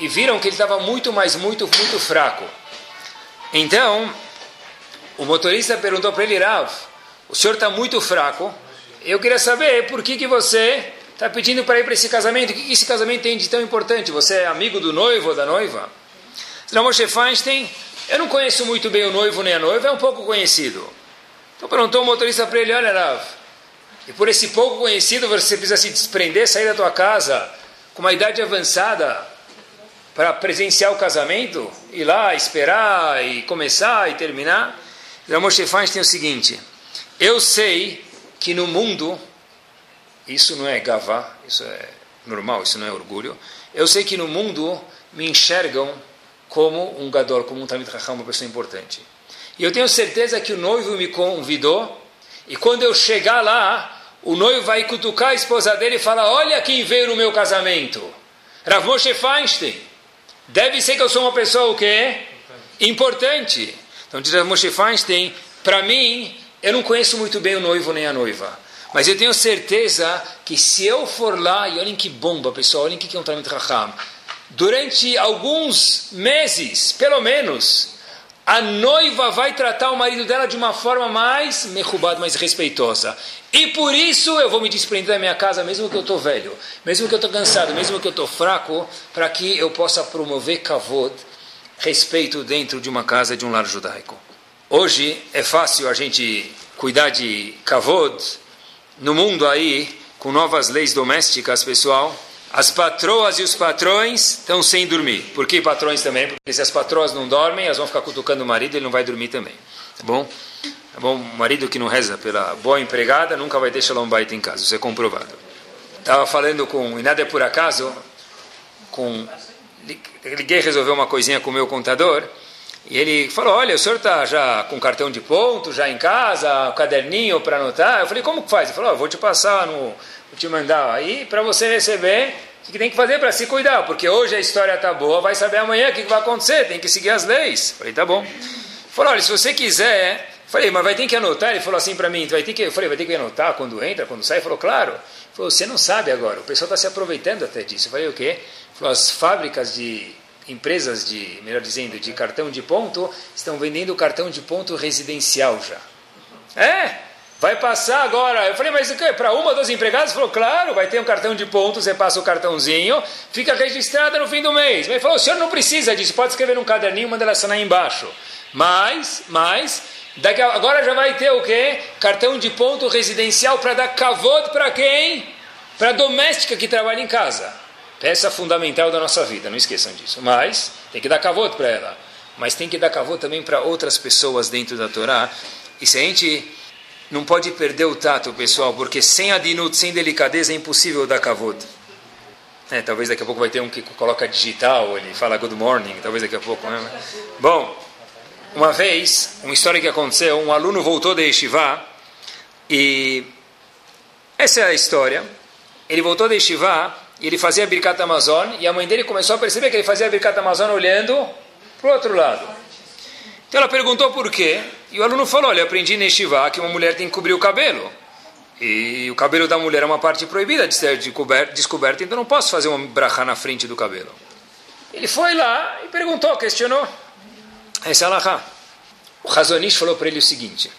E viram que ele estava muito, mas muito, muito fraco. Então, o motorista perguntou para ele, Rav, o senhor está muito fraco, eu queria saber por que, que você está pedindo para ir para esse casamento, o que, que esse casamento tem de tão importante? Você é amigo do noivo ou da noiva? Rav Moshe Feinstein eu não conheço muito bem o noivo nem a noiva, é um pouco conhecido. Então perguntou o motorista para ele, olha Rav, e por esse pouco conhecido você precisa se desprender, sair da tua casa com uma idade avançada para presenciar o casamento, ir lá, esperar e começar e terminar? O Moshe tem o seguinte, eu sei que no mundo, isso não é gavá, isso é normal, isso não é orgulho, eu sei que no mundo me enxergam como um gadol, como um Talmid Raham, uma pessoa importante. E eu tenho certeza que o noivo me convidou, e quando eu chegar lá, o noivo vai cutucar a esposa dele e falar, olha quem veio no meu casamento. Rav Moshe Feinstein. Deve ser que eu sou uma pessoa o quê? Importante. Então diz Rav Moshe Feinstein, para mim, eu não conheço muito bem o noivo nem a noiva. Mas eu tenho certeza que se eu for lá, e olhem que bomba, pessoal, olhem que é um Talmud Raham durante alguns meses, pelo menos, a noiva vai tratar o marido dela de uma forma mais merrubada, mais respeitosa. E por isso eu vou me desprender da minha casa, mesmo que eu estou velho, mesmo que eu estou cansado, mesmo que eu estou fraco, para que eu possa promover kavod, respeito dentro de uma casa, de um lar judaico. Hoje é fácil a gente cuidar de kavod no mundo aí, com novas leis domésticas, pessoal. As patroas e os patrões estão sem dormir. Por que patrões também? Porque se as patroas não dormem, elas vão ficar cutucando o marido e ele não vai dormir também. Tá bom? Tá bom? O marido que não reza pela boa empregada nunca vai ter shalom bait em casa. Isso é comprovado. Estava falando com, e nada é por acaso, com, liguei resolver uma coisinha com o meu contador, e ele falou, olha, o senhor está já com cartão de ponto, já em casa, um caderninho para anotar? Eu falei, como que faz? Ele falou, oh, vou te passar, no, te mandar aí para você receber o que tem que fazer para se cuidar, porque hoje a história está boa, vai saber amanhã o que vai acontecer, tem que seguir as leis. Falei, tá bom. Falou, olha, se você quiser... Falei, mas vai ter que anotar? Ele falou assim para mim, vai ter que... Eu falei, vai ter que anotar quando entra, quando sai? Ele falou, claro. Ele falou, você não sabe agora, o pessoal está se aproveitando até disso. Eu falei, o quê? Ele falou, as fábricas de empresas de, melhor dizendo, de cartão de ponto, estão vendendo cartão de ponto residencial já. É, vai passar agora. Eu falei, mas o que? Para uma dos empregados? Ele falou, claro, vai ter um cartão de ponto, você passa o cartãozinho, fica registrada no fim do mês. Ele falou, o senhor não precisa disso, pode escrever num caderninho, manda ela assinar embaixo. Mas, mas, daqui a, agora já vai ter o quê? Cartão de ponto residencial para dar cavoto para quem? Para a doméstica que trabalha em casa. Peça fundamental da nossa vida, não esqueçam disso. Mas tem que dar cavoto para ela. Mas tem que dar cavoto também para outras pessoas dentro da Torá. E se a gente não pode perder o tato, pessoal, porque sem adinut, sem delicadeza, é impossível dar cavoto. É, talvez daqui a pouco vai ter um que coloca digital, ele fala good morning, talvez daqui a pouco. Né? Bom, uma vez, uma história que aconteceu, um aluno voltou da Yeshiva e essa é a história. Ele voltou da Yeshiva e ele fazia Birkat Amazon, e a mãe dele começou a perceber que ele fazia Birkat Amazon olhando para o outro lado. Então ela perguntou por quê, e o aluno falou, olha, aprendi neste Shivá que uma mulher tem que cobrir o cabelo. E o cabelo da mulher é uma parte proibida de ser descoberta, então não posso fazer uma brachá na frente do cabelo. Ele foi lá e perguntou, questionou. Essa é a O Razonish falou para ele o seguinte,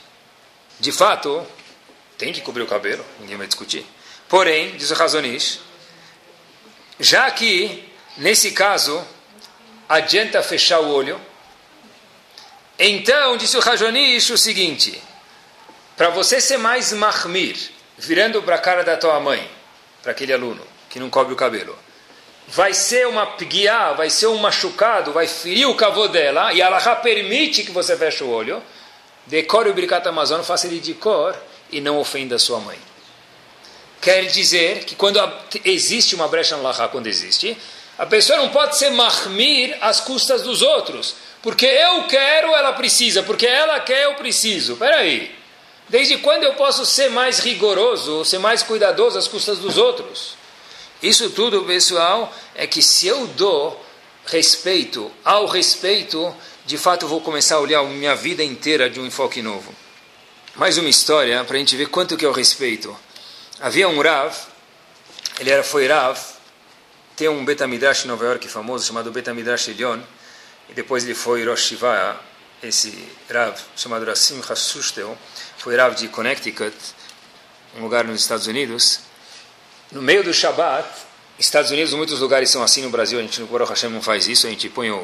de fato, tem que cobrir o cabelo, ninguém vai discutir. Porém, diz o Razonish, já que, nesse caso, adianta fechar o olho, então, disse o Rajonish o seguinte: para você ser mais mahmir, virando para a cara da tua mãe, para aquele aluno que não cobre o cabelo, vai ser uma pguiá, vai ser um machucado, vai ferir o cavô dela, e Allah permite que você feche o olho, decore o Birkat Amazon, faça ele de cor e não ofenda sua mãe. Quer dizer que quando existe uma brecha no Lahá, quando existe, a pessoa não pode ser mahmir às custas dos outros. Porque eu quero, ela precisa. Porque ela quer, eu preciso. Peraí. Desde quando eu posso ser mais rigoroso, ser mais cuidadoso às custas dos outros? Isso tudo, pessoal, é que se eu dou respeito ao respeito, de fato eu vou começar a olhar minha vida inteira de um enfoque novo. Mais uma história para a gente ver quanto que é o respeito. Havia um Rav, ele era, foi Rav, tem um Betamidrash em Nova York famoso chamado Betamidrash Elion, e depois ele foi Rosh Shiva, esse Rav chamado Rassim Hassustel, foi Rav de Connecticut, um lugar nos Estados Unidos. No meio do Shabat, Estados Unidos, muitos lugares são assim, no Brasil a gente no Baruch Hashem não faz isso, a gente põe, o,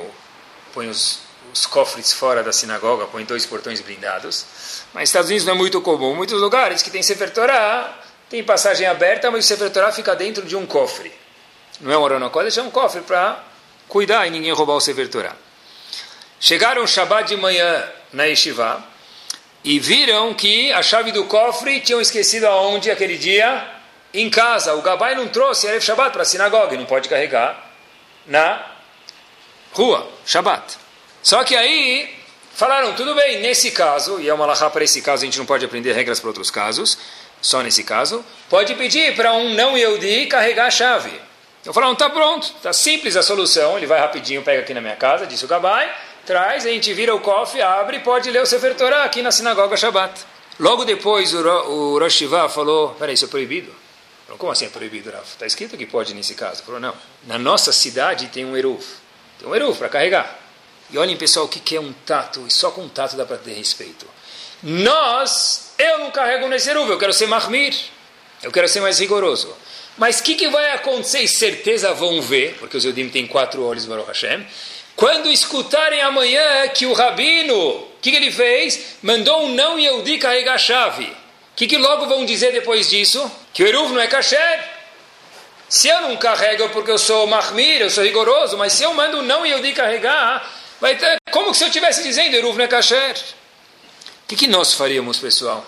põe os, os cofres fora da sinagoga, põe dois portões blindados. Mas Estados Unidos não é muito comum. Muitos lugares que tem Sefer Torah, tem passagem aberta, mas o Sefer Torah fica dentro de um cofre. Não é um Arona Kodesh, é um cofre para cuidar e ninguém roubar o Sefer Torah. Chegaram Shabbat de manhã na Yeshiva e viram que a chave do cofre tinham esquecido aonde aquele dia? Em casa. O Gabai não trouxe Erev Shabbat para a sinagoga, não pode carregar na rua, Shabbat. Só que aí falaram, tudo bem, nesse caso, e é uma lahá para esse caso, a gente não pode aprender regras para outros casos, só nesse caso, pode pedir para um não Yehudi carregar a chave. Eu falaram, tá pronto, tá simples a solução, ele vai rapidinho, pega aqui na minha casa, disse o Gabai, traz, a gente vira o cofre, abre e pode ler o Sefer Torah aqui na sinagoga Shabbat. Logo depois o, o Rosh Hashivah falou, peraí, isso é proibido? Como assim é proibido, Rafa? Está escrito que pode nesse caso. Falou, não, na nossa cidade tem um Eruv, tem um Eruv para carregar. E olhem pessoal, o que é um tato, e só com um tato dá para ter respeito. Nós, eu não carrego nesse Eruv, eu quero ser Mahmir, eu quero ser mais rigoroso. Mas o que, que, vai acontecer? E certeza vão ver, porque os Yodim têm quatro olhos, Baruch Hashem. Quando escutarem amanhã que o Rabino, o que, que, ele fez? Mandou um não Yehudi carregar a chave. O que, que logo vão dizer depois disso? Que o Eruv não é kasher. Se eu não carrego porque eu sou mahmir, eu sou rigoroso, mas se eu mando um não Yehudi carregar, vai ter, como se eu estivesse dizendo Eruv não é kasher. O que, que nós faríamos, pessoal?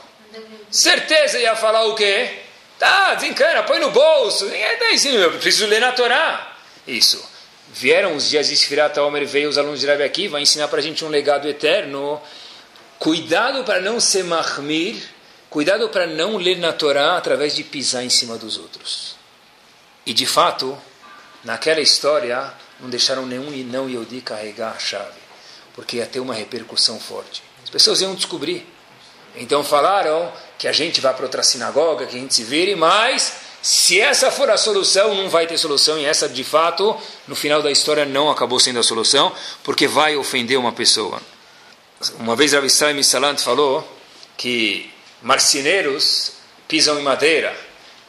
Certeza ia falar o quê? Tá, desencana, põe no bolso. É, eu preciso ler na Torá. Isso. Vieram os dias de Sfirat Omer, veio os alunos de Rabi aqui, vai ensinar para a gente um legado eterno. Cuidado para não ser mahmir, cuidado para não ler na Torá através de pisar em cima dos outros. E de fato, naquela história, não deixaram nenhum não Yodi carregar a chave, porque ia ter uma repercussão forte. As pessoas iam descobrir. Então falaram que a gente vai para outra sinagoga, que a gente se vire, mas se essa for a solução, não vai ter solução, e essa de fato, no final da história, não acabou sendo a solução, porque vai ofender uma pessoa. Uma vez Rav Israel Salant falou que marceneiros pisam em madeira,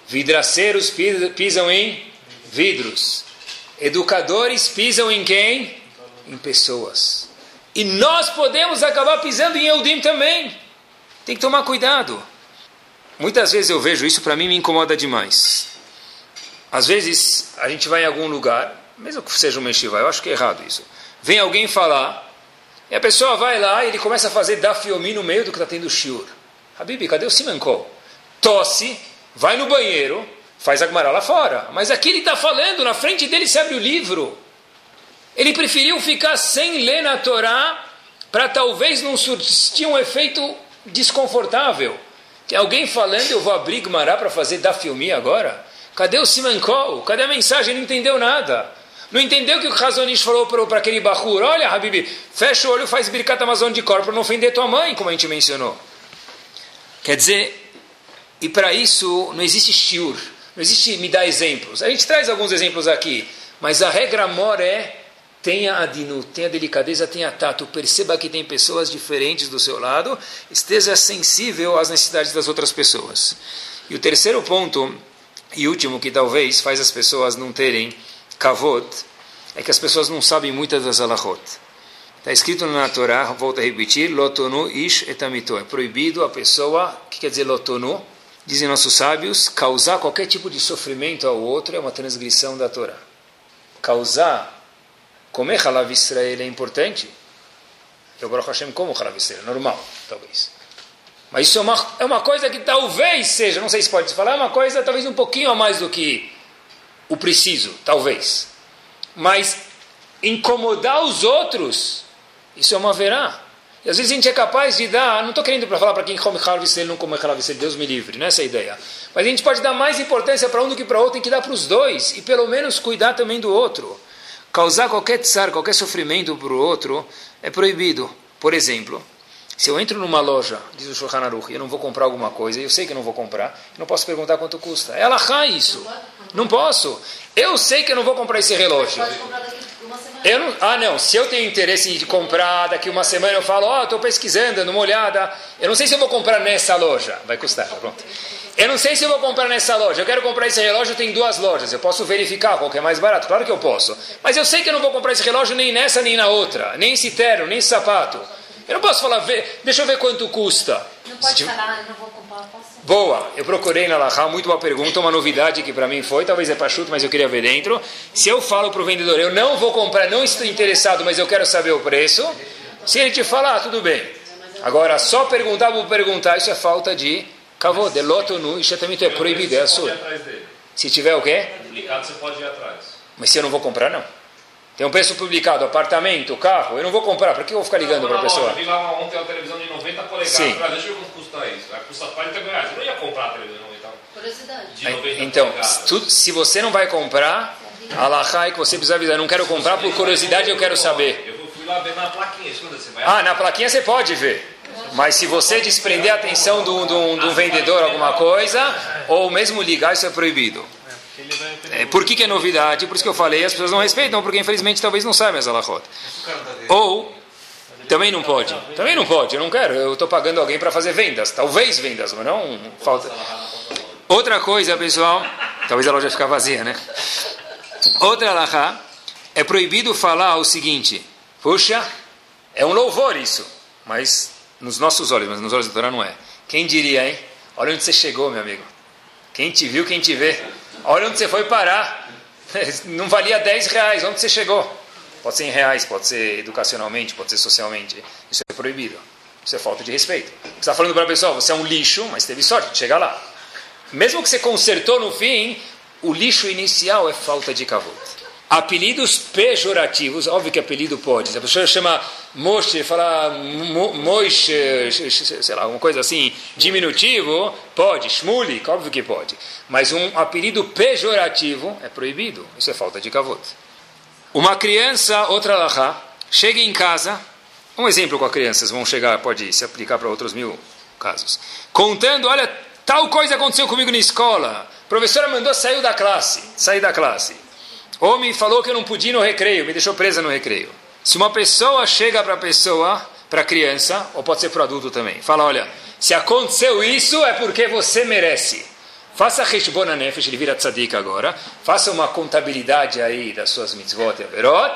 vidraceiros pisam em vidros, educadores pisam em quem? Em pessoas. E nós podemos acabar pisando em Eudim também. Tem que tomar cuidado. Muitas vezes eu vejo isso, para mim me incomoda demais. Às vezes a gente vai em algum lugar, mesmo que seja um yeshiva, eu acho que é errado isso. Vem alguém falar, e a pessoa vai lá e ele começa a fazer dafiomi no meio do que está tendo shiur. Habib, cadê o simancol? Tosse, vai no banheiro, faz a lá fora. Mas aqui ele está falando, na frente dele se abre o livro. Ele preferiu ficar sem ler na Torá para talvez não surtir um efeito desconfortável. Tem alguém falando, eu vou abrir Gumará para fazer da filme agora? Cadê o Simancol? Cadê a mensagem? Não entendeu nada. Não entendeu que o Razonish falou para aquele Bahur, olha, Habib, fecha o olho, faz Birkat Amazon de corpo para não ofender tua mãe, como a gente mencionou. Quer dizer, e para isso não existe shiur, não existe me dar exemplos. A gente traz alguns exemplos aqui, mas a regra mora é tenha adinu, tenha delicadeza, tenha tato, perceba que tem pessoas diferentes do seu lado, esteja sensível às necessidades das outras pessoas. E o terceiro ponto, e último, que talvez faz as pessoas não terem kavod, é que as pessoas não sabem muitas das alahot. Está escrito na Torá, volto a repetir, lotonu ish etamito. É proibido a pessoa, o que quer dizer lotonu? Dizem nossos sábios, causar qualquer tipo de sofrimento ao outro é uma transgressão da Torá. Causar Comer halav Israel é importante. Eu, Baruch Hashem, como halav Israel, normal, talvez. Mas isso é uma, é uma coisa que talvez seja, não sei se pode falar, é uma coisa talvez um pouquinho a mais do que o preciso, talvez. Mas incomodar os outros, isso é uma verá. E às vezes a gente é capaz de dar, não estou querendo para falar para quem come halav Israel, não come halav Israel, Deus me livre, não é essa a ideia. Mas a gente pode dar mais importância para um do que para outro, tem que dar para os dois, e pelo menos cuidar também do outro. Causar qualquer tsar, qualquer sofrimento para o outro é proibido. Por exemplo, se eu entro numa loja, diz o Shulchan Aruch, e eu não vou comprar alguma coisa, e eu sei que eu não vou comprar, eu não posso perguntar quanto custa. É alahá isso. Não posso. Eu sei que eu não vou comprar esse relógio. Eu não, ah, não. Se eu tenho interesse de comprar daqui uma semana, eu falo, ó, oh, estou pesquisando, dando uma olhada. Eu não sei se eu vou comprar nessa loja. Vai custar, pronto. Eu não sei se eu vou comprar nessa loja. Eu quero comprar esse relógio, tem duas lojas. Eu posso verificar qual que é mais barato. Claro que eu posso. Mas eu sei que eu não vou comprar esse relógio nem nessa nem na outra. Nem esse terno, nem esse sapato. Eu não posso falar, deixa eu ver quanto custa. Não pode falar, não vou comprar, posso? Boa, eu procurei na Lahá, muito boa pergunta, uma novidade que para mim foi, talvez é para chuto, mas eu queria ver dentro. Se eu falo para o vendedor, eu não vou comprar, não estou interessado, mas eu quero saber o preço, se ele te falar, ah, tudo bem. Agora, só perguntar por perguntar, isso é falta de Cavou, de loto nu, isso também é proibido, é a sua. Se tiver o quê? Publicado você pode ir atrás. Mas se eu não vou comprar, não. Tem um preço publicado, apartamento, carro, eu não vou comprar, para que eu vou ficar ligando para a pessoa? Eu vi lá ontem uma televisão de 90 polegadas, Sim. Falei, deixa eu ver quanto custa isso. Vai custar 40 reais. Eu não ia comprar a televisão então. Curiosidade. De 90 então, tu, se você não vai comprar, Alahá é que você precisa avisar, não quero comprar por curiosidade, eu quero saber. Eu fui lá ver na plaquinha, escuta, você vai... Ah, na plaquinha você pode ver. Mas se você desprender a atenção do, do vendedor alguma coisa, ou mesmo ligar, isso é proibido. É, por que, que é novidade? Por isso que eu falei, as pessoas não respeitam, porque infelizmente talvez não saibam as alahot. Ou, também não pode. Também não pode, eu não quero. Eu estou pagando alguém para fazer vendas. Talvez vendas, mas não falta. Outra coisa, pessoal, talvez a loja ficar vazia, né? Outra alahá, é proibido falar o seguinte: puxa, é um louvor isso, mas nos nossos olhos, mas nos olhos da Torá não é. Quem diria, hein? Olha onde você chegou, meu amigo. Quem te viu, quem te vê. Olha onde você foi parar. Não valia 10 reais, onde você chegou? Pode ser em reais, pode ser educacionalmente, pode ser socialmente. Isso é proibido. Isso é falta de respeito. Você está falando para a pessoa, você é um lixo, mas teve sorte de chegar lá. Mesmo que você consertou no fim, o lixo inicial é falta de kavod. Apelidos pejorativos, óbvio que apelido pode. Se a pessoa chama Moshe, fala Moishe, sei lá, alguma coisa assim, diminutivo, pode. Shmulik, óbvio que pode. Mas um apelido pejorativo é proibido. Isso é falta de kavod. Uma criança, outra lahá, chega em casa, um exemplo com as crianças, vão chegar, pode se aplicar para outros mil casos. Contando, olha, tal coisa aconteceu comigo na escola. A professora mandou sair da classe, sair da classe. Ou me falou que eu não podia ir no recreio, me deixou presa no recreio. Se uma pessoa chega para a pessoa, para a criança, ou pode ser para o adulto também, fala, olha, se aconteceu isso é porque você merece. Faça Heshbon Nefesh, ele vira tzadik agora, faça uma contabilidade aí das suas mitzvot e averot,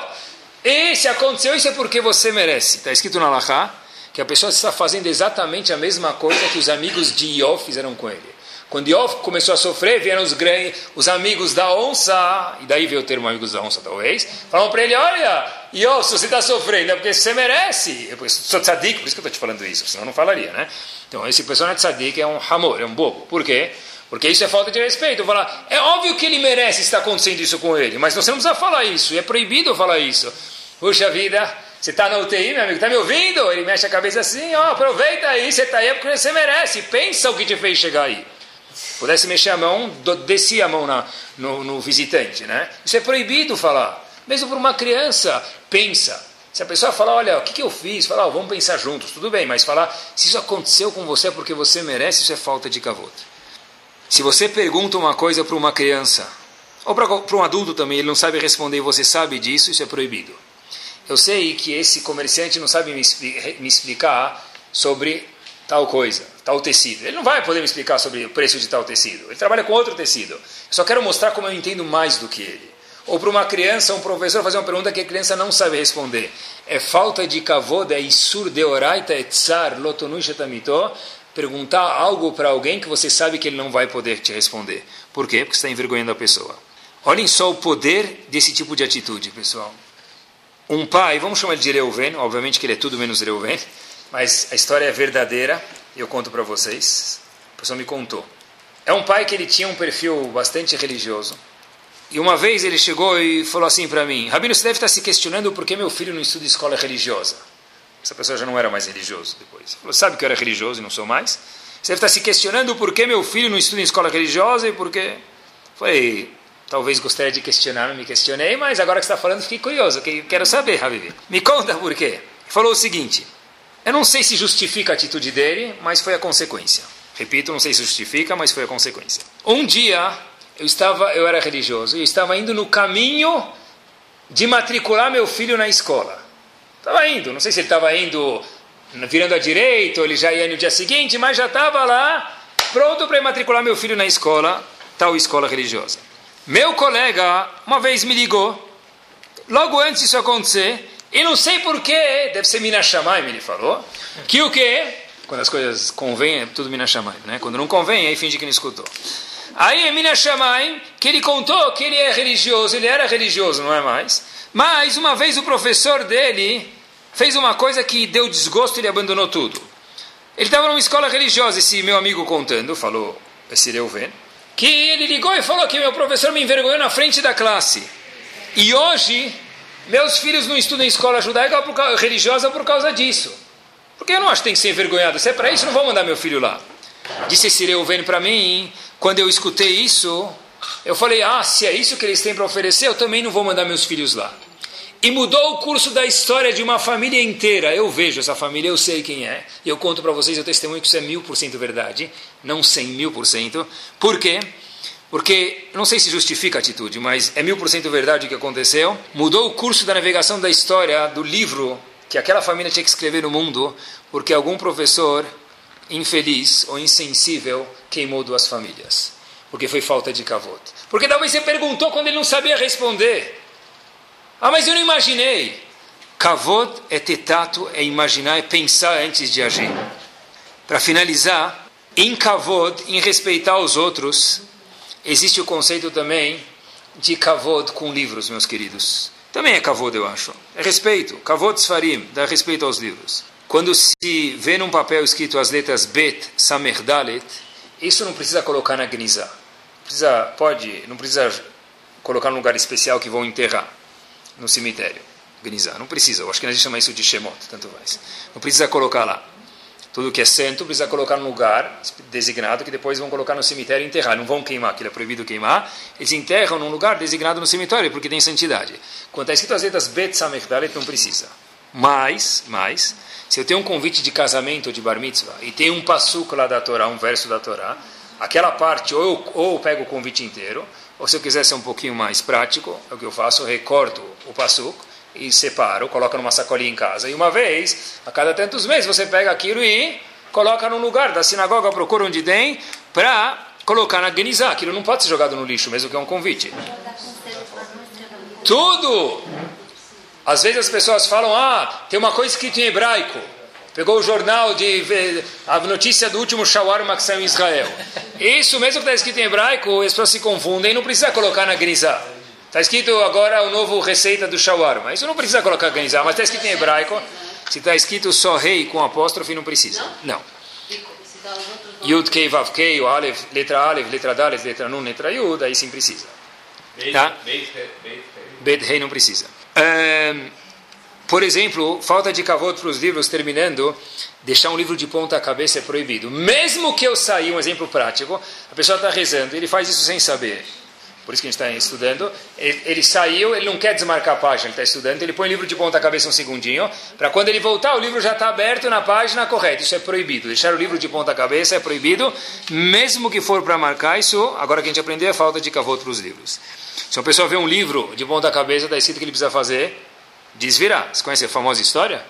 e se aconteceu isso é porque você merece. Está escrito na Lachá que a pessoa está fazendo exatamente a mesma coisa que os amigos de Iov fizeram com ele. Quando Iov começou a sofrer, vieram os, os amigos da onça, e daí veio o termo amigos da onça, talvez, falaram para ele, olha, Iov, se você está sofrendo é porque você merece. Eu sou tzadik, por isso que eu estou te falando isso, senão eu não falaria, né? Então, esse personagem tzadik é um hamor, é um bobo. Por quê? Porque isso é falta de respeito. Falar, é óbvio que ele merece estar acontecendo isso com ele, mas você não precisa falar isso, é proibido falar isso. Puxa vida, você está na UTI, meu amigo, está me ouvindo? Ele mexe a cabeça assim, ó, aproveita aí, você está aí é porque você merece, pensa o que te fez chegar aí pudesse mexer a mão, descia a mão na, no, no visitante, né? Isso é proibido falar. Mesmo para uma criança, pensa. Se a pessoa falar, olha, o que, que eu fiz? Fala, oh, vamos pensar juntos, tudo bem, mas falar, se isso aconteceu com você porque você merece, isso é falta de cavoto. Se você pergunta uma coisa para uma criança, ou para um adulto também, ele não sabe responder e você sabe disso, isso é proibido. Eu sei que esse comerciante não sabe me, me explicar sobre tal coisa, tal tecido. Ele não vai poder me explicar sobre o preço de tal tecido. Ele trabalha com outro tecido. Eu só quero mostrar como eu entendo mais do que ele. Ou para uma criança, um professor fazer uma pergunta que a criança não sabe responder. É falta de kavod, é isur deoraita etzar lotonu shetamito. Perguntar algo para alguém que você sabe que ele não vai poder te responder. Por quê? Porque você está envergonhando a pessoa. Olhem só o poder desse tipo de atitude, pessoal. Um pai, vamos chamar ele de Reuven, obviamente que ele é tudo menos Reuven, mas a história é verdadeira e eu conto para vocês. A pessoa me contou. É um pai que ele tinha um perfil bastante religioso. E uma vez ele chegou e falou assim para mim: Rabino, você deve estar se questionando por que meu filho não estuda escola religiosa. Essa pessoa já não era mais religioso depois. Ele falou: Sabe que eu era religioso e não sou mais? Você deve estar se questionando por que meu filho não estuda em escola religiosa e por quê? Falei: Talvez gostaria de questionar, não me questionei, mas agora que você está falando, fiquei curioso. Quero saber, Habib. Me conta por quê. Ele falou o seguinte: eu não sei se justifica a atitude dele, mas foi a consequência. Repito, não sei se justifica, mas foi a consequência. Um dia, eu estava, eu era religioso, eu estava indo no caminho de matricular meu filho na escola. Estava indo, não sei se ele estava indo virando à direita, ou ele já ia no dia seguinte, mas já estava lá, pronto para matricular meu filho na escola, tal escola religiosa. Meu colega uma vez me ligou, logo antes disso acontecer, e não sei porquê, deve ser Minas Shamaim, ele falou, que o quê? Quando as coisas convêm, é tudo Minas Shamaim, né? Quando não convém, aí finge que não escutou. Aí é Minas Shamaim, que ele contou que ele é religioso, ele era religioso, não é mais. Mas uma vez o professor dele fez uma coisa que deu desgosto e ele abandonou tudo. Ele estava numa escola religiosa, esse meu amigo contando, falou, esse Reuven, que ele ligou e falou que meu professor me envergonhou na frente da classe. E hoje meus filhos não estudam em escola judaica por religiosa por causa disso. Porque eu não acho que tem que ser envergonhado. Se é para isso, não vou mandar meu filho lá. Disse esse Reuven para mim, quando eu escutei isso, eu falei, ah, se é isso que eles têm para oferecer, eu também não vou mandar meus filhos lá. E mudou o curso da história de uma família inteira. Eu vejo essa família, eu sei quem é. E eu conto para vocês, eu testemunho que isso é mil por cento verdade. Não cem mil por cento. Por quê? Porque, não sei se justifica a atitude, mas é mil por cento verdade o que aconteceu. Mudou o curso da navegação da história do livro que aquela família tinha que escrever no mundo, porque algum professor infeliz ou insensível queimou duas famílias. Porque foi falta de cavalo. Porque talvez você perguntou quando ele não sabia responder. Ah, mas eu não imaginei. Kavod é ter tato, é imaginar, é pensar antes de agir. Para finalizar, em Kavod, em respeitar os outros, Existe o conceito também de kavod com livros, meus queridos. Também é kavod, eu acho. É respeito. Kavod Sfarim, dá respeito aos livros. Quando se vê num papel escrito as letras Bet, Samer Dalet, Isso não precisa colocar na Gnizá. Precisa, pode, não precisa colocar num lugar especial que vão enterrar no cemitério. Gnizá. Não precisa. Eu acho que a gente chama isso de Shemot, tanto faz. Não precisa colocar lá. Tudo que é santo precisa colocar num lugar designado que depois vão colocar no cemitério e enterrar. Não vão queimar, aquilo é proibido queimar. Eles enterram num lugar designado no cemitério porque tem santidade. Quando está escrito as letras Bet Samech Dalet, não precisa. Mas, mas, se eu tenho um convite de casamento ou de bar mitzvah e tem um passuco lá da Torá, um verso da Torá, aquela parte ou eu, ou eu pego o convite inteiro, ou se eu quiser ser um pouquinho mais prático, é o que eu faço, eu recorto o passuco e separo, coloca numa sacolinha em casa. E uma vez, a cada tantos meses, você pega aquilo e coloca num lugar da sinagoga, procura onde tem, para colocar na Genizá. Aquilo não pode ser jogado no lixo, mesmo que é um convite. Tudo! Às vezes as pessoas falam, ah, tem uma coisa escrita em hebraico. Pegou o jornal de a notícia do último shawarma que saiu em Israel. Isso mesmo que está escrito em hebraico, as pessoas se confundem, não precisa colocar na Genizá. Está escrito agora o novo receita do shawarma. Isso não precisa colocar ganizá, mas está escrito em hebraico. Se está escrito só rei com apóstrofe, não precisa. Não. Yud, Kei, Vav, Kei, o Aleph, letra Aleph, letra Dalet, letra Nun, letra Yud, aí sim precisa. Tá? Bet, rei não precisa. Um, por exemplo, falta de kavod para os livros, terminando, deixar um livro de ponta cabeça é proibido. Mesmo que eu saia, um exemplo prático, a pessoa está rezando, ele faz isso sem saber por isso que a gente está estudando. Ele, ele, saiu, ele não quer desmarcar a página, ele está estudando, ele põe o livro de ponta cabeça um segundinho, para quando ele voltar, o livro já está aberto na página correta. Isso é proibido. Deixar o livro de ponta cabeça é proibido, mesmo que for para marcar isso. Agora que a gente aprendeu, é falta de cavoto para os livros. Se uma pessoa vê um livro de ponta cabeça, está escrito que ele precisa fazer desvirar. Você conhece a famosa história?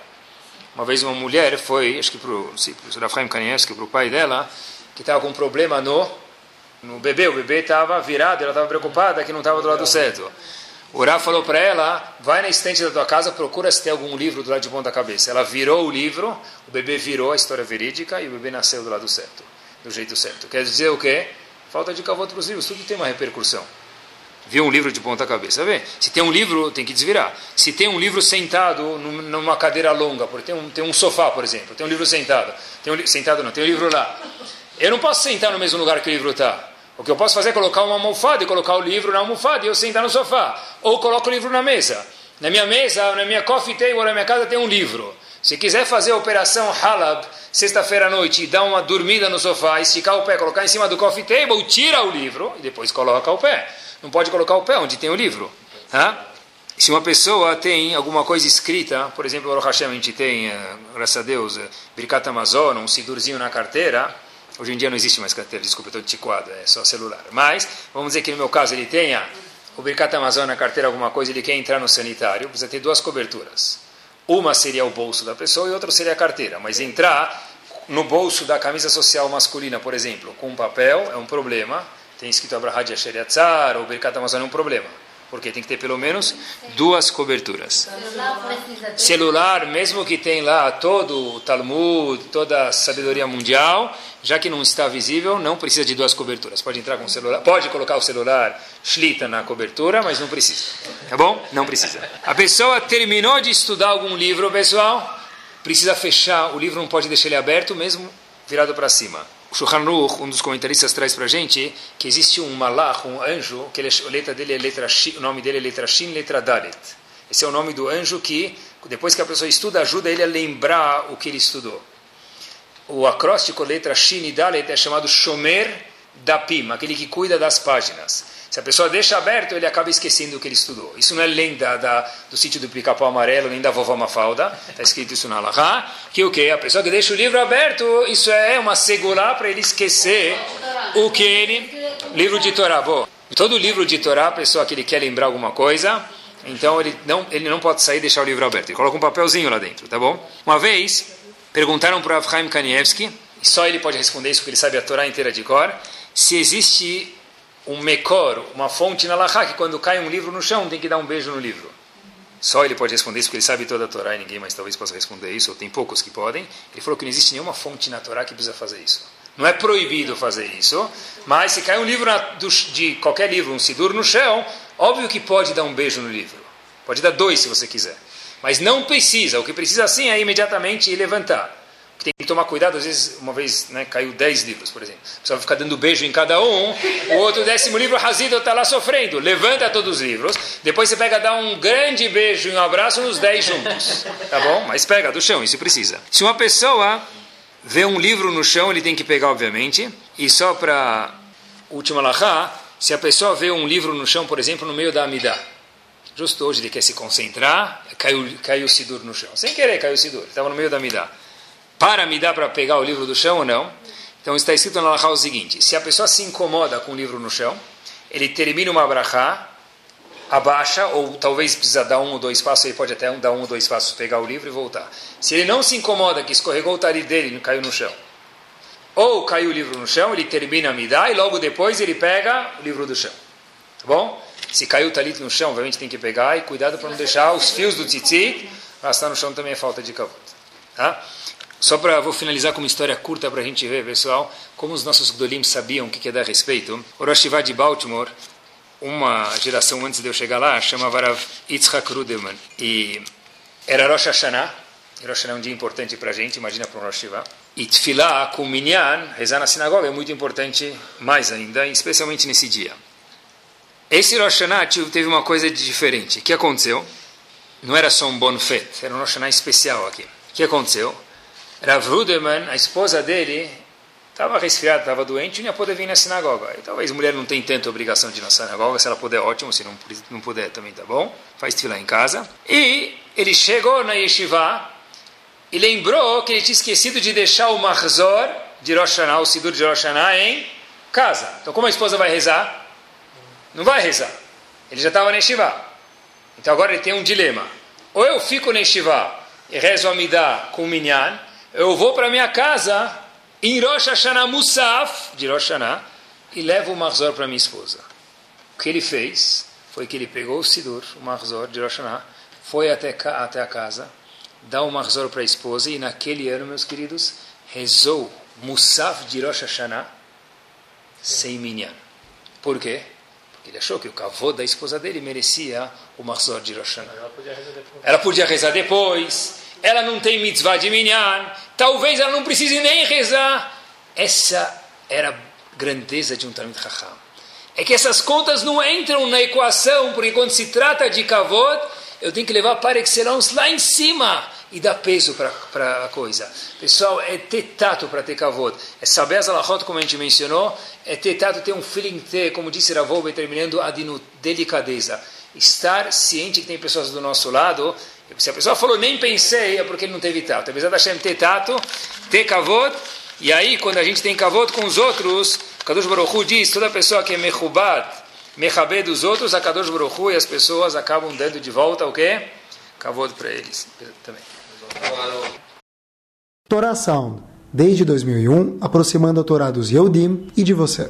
Uma vez uma mulher foi, acho que para o Rafraim Kanievski, para o pai dela, que estava com um problema no no bebê. O bebê estava virado, ela estava preocupada que não estava do lado certo. O Rá falou para ela: vai na estante da tua casa, procura se tem algum livro do lado de ponta cabeça. Ela virou o livro, o bebê virou a história verídica e o bebê nasceu do lado certo, do jeito certo. Quer dizer o quê? Falta de cavoto para os livros, tudo tem uma repercussão. Viu um livro de ponta cabeça, vê? Se tem um livro, tem que desvirar. Se tem um livro sentado numa cadeira longa, porque tem um, tem um sofá, por exemplo, tem um livro sentado, tem um, sentado não, tem um livro lá. Eu não posso sentar no mesmo lugar que o livro está. O que eu posso fazer é colocar uma almofada e colocar o livro na almofada e eu sentar no sofá. Ou coloco o livro na mesa. Na minha mesa, na minha coffee table, na minha casa tem um livro. Se quiser fazer a operação Halab, sexta-feira à noite, e dar uma dormida no sofá, esticar o pé, colocar em cima do coffee table, tira o livro e depois coloca o pé. Não pode colocar o pé onde tem o livro. Tá? Se uma pessoa tem alguma coisa escrita, por exemplo, o Hashem, a gente tem, eh, graças a Deus, eh, Birkat Amazon, um sidurzinho na carteira, Hoje em dia não existe mais carteira, desculpa, estou antiquado, é só celular. Mas, vamos dizer que no meu caso ele tenha o Birkat Amazon na carteira, alguma coisa, ele quer entrar no sanitário, precisa ter duas coberturas. Uma seria o bolso da pessoa e outra seria a carteira. Mas entrar no bolso da camisa social masculina, por exemplo, com um papel, é um problema. Tem escrito Abrahad Yasheriatzar ou Birkat Amazon é um problema. Porque tem que ter pelo menos duas coberturas. Celular, mesmo que tem lá todo o Talmud, toda a sabedoria mundial, já que não está visível, não precisa de duas coberturas. Pode entrar com o celular, pode colocar o celular shlita na cobertura, mas não precisa. Tá bom? Não precisa. A pessoa terminou de estudar algum livro, pessoal, precisa fechar, o livro não pode deixar ele aberto, mesmo virado para cima. Shulchan um dos comentaristas, traz para gente que existe um malach, um anjo, que ele, a letra dele é letra Shin, o nome dele é letra Shin, letra Dalet. Esse é o nome do anjo que, depois que a pessoa estuda, ajuda ele a lembrar o que ele estudou. O acróstico letra Shin e Dalet é chamado Shomer Dapim, aquele que cuida das páginas. Se a pessoa deixa aberto, ele acaba esquecendo o que ele estudou. Isso não é lenda da, do sítio do pica-pau amarelo, nem da vovó Mafalda. Está escrito isso na Laha. Que o que? A pessoa que deixa o livro aberto, isso é uma segura para ele esquecer o que ele... Livro de Torá. Bom, todo livro de Torá, a pessoa que ele quer lembrar alguma coisa, então ele não, ele não pode sair e deixar o livro aberto. Ele coloca um papelzinho lá dentro, tá bom? Uma vez, perguntaram para Avchaim Kanievski, e só ele pode responder isso porque ele sabe a Torá inteira de cor, se existe um mekor, uma fonte na Laha, que quando cai um livro no chão tem que dar um beijo no livro. Só ele pode responder isso, porque ele sabe toda a Torá e ninguém mais talvez possa responder isso, ou tem poucos que podem. Ele falou que não existe nenhuma fonte na Torá que precisa fazer isso. Não é proibido fazer isso, mas se cai um livro na, do, de qualquer livro, um sidur no chão, óbvio que pode dar um beijo no livro. Pode dar dois se você quiser. Mas não precisa. O que precisa sim é imediatamente levantar. Tem que tomar cuidado, às vezes, uma vez né, caiu 10 livros, por exemplo. A pessoa vai ficar dando beijo em cada um, o outro décimo livro, Hazido, está lá sofrendo. Levanta todos os livros, depois você pega, dá um grande beijo e um abraço nos 10 juntos. Tá bom? Mas pega do chão, isso precisa. Se uma pessoa vê um livro no chão, ele tem que pegar, obviamente. E só para última lahá, se a pessoa vê um livro no chão, por exemplo, no meio da Amidah, justo hoje ele quer se concentrar, caiu, caiu o Sidur no chão. Sem querer caiu o Sidur, estava no meio da Amidah. Para me dar para pegar o livro do chão ou não? Então está escrito na lahá o seguinte, se a pessoa se incomoda com o livro no chão, ele termina uma brachá, abaixa, ou talvez precisa dar um ou dois passos, ele pode até dar um ou dois passos, pegar o livro e voltar. Se ele não se incomoda que escorregou o talit dele e caiu no chão, ou caiu o livro no chão, ele termina a midá e logo depois ele pega o livro do chão. Tá bom? Se caiu o talit no chão, obviamente tem que pegar e cuidado para não deixar os fios do tzitzit gastar no chão também é falta de kavod. Tá? Só para vou finalizar com uma história curta para a gente ver, pessoal, como os nossos Gdolim sabiam o que, que é dar respeito. O Rosh de Baltimore uma geração antes de eu chegar lá, chamava Rav Yitzhak Rudeman. E era Rosh Hashanah. Rosh Hashanah é um dia importante para a gente, imagina para um Rosh. E Tfilah com Minyan, rezar na sinagoga, é muito importante mais ainda, especialmente nesse dia. Esse Rosh Hashanah teve uma coisa de diferente. O que aconteceu? Não era só um bon fet, era um Rosh Hashanah especial aqui. O que aconteceu? Rav Rudeman, a esposa dele, estava resfriado, estava doente, não ia poder vir na sinagoga. E talvez mulher não tenha tanta obrigação de ir na sinagoga, se ela puder, ótimo, se não, não puder, também tá bom. Faz lá em casa. E ele chegou na yeshiva e lembrou que ele tinha esquecido de deixar o marzor de Rosh Hashanah, o sidur de Rosh Hashanah, em casa. Então como a esposa vai rezar? Não vai rezar. Ele já estava na yeshiva. Então agora ele tem um dilema. Ou eu fico na yeshiva e rezo a Midah com o minyan, eu vou para minha casa em Rosh Hashanah Musaf, de Rosh Hashanah, e leva o Marzor para minha esposa. O que ele fez foi que ele pegou o Sidur, o Marzor de Rosh Hashanah, foi até, até a casa, dá o Marzor para a esposa, e naquele ano, meus queridos, rezou Musaf de Rosh Hashanah sem minyan. Por quê? Porque ele achou que o cavô da esposa dele merecia o Marzor de Rosh Hashanah. Ela podia rezar depois. Ela podia rezar depois ela não tem mitzvah de minyan, talvez ela não precise nem rezar. Essa era a grandeza de um Talmud Chacham. É que essas contas não entram na equação, porque quando se trata de kavod, eu tenho que levar para excellence lá em cima e dar peso para a coisa. Pessoal, é ter tato para ter kavod. É saber as alahot, como a gente mencionou, é ter tato, ter um feeling, ter, como disse Ravov, terminando a delicadeza. Estar ciente que tem pessoas do nosso lado se a pessoa falou nem pensei, é porque ele não teve tato. Apesar da Hashem ter tato, ter kavod, e aí quando a gente tem kavod com os outros, Kadosh Baruch Hu diz, toda pessoa que é mechubad, mechabed dos outros, a Kadosh Baruch Hu, e as pessoas acabam dando de volta o quê? Kavod para eles também. Torá Sound, desde 2001, aproximando a Torá dos Yehudim e de você.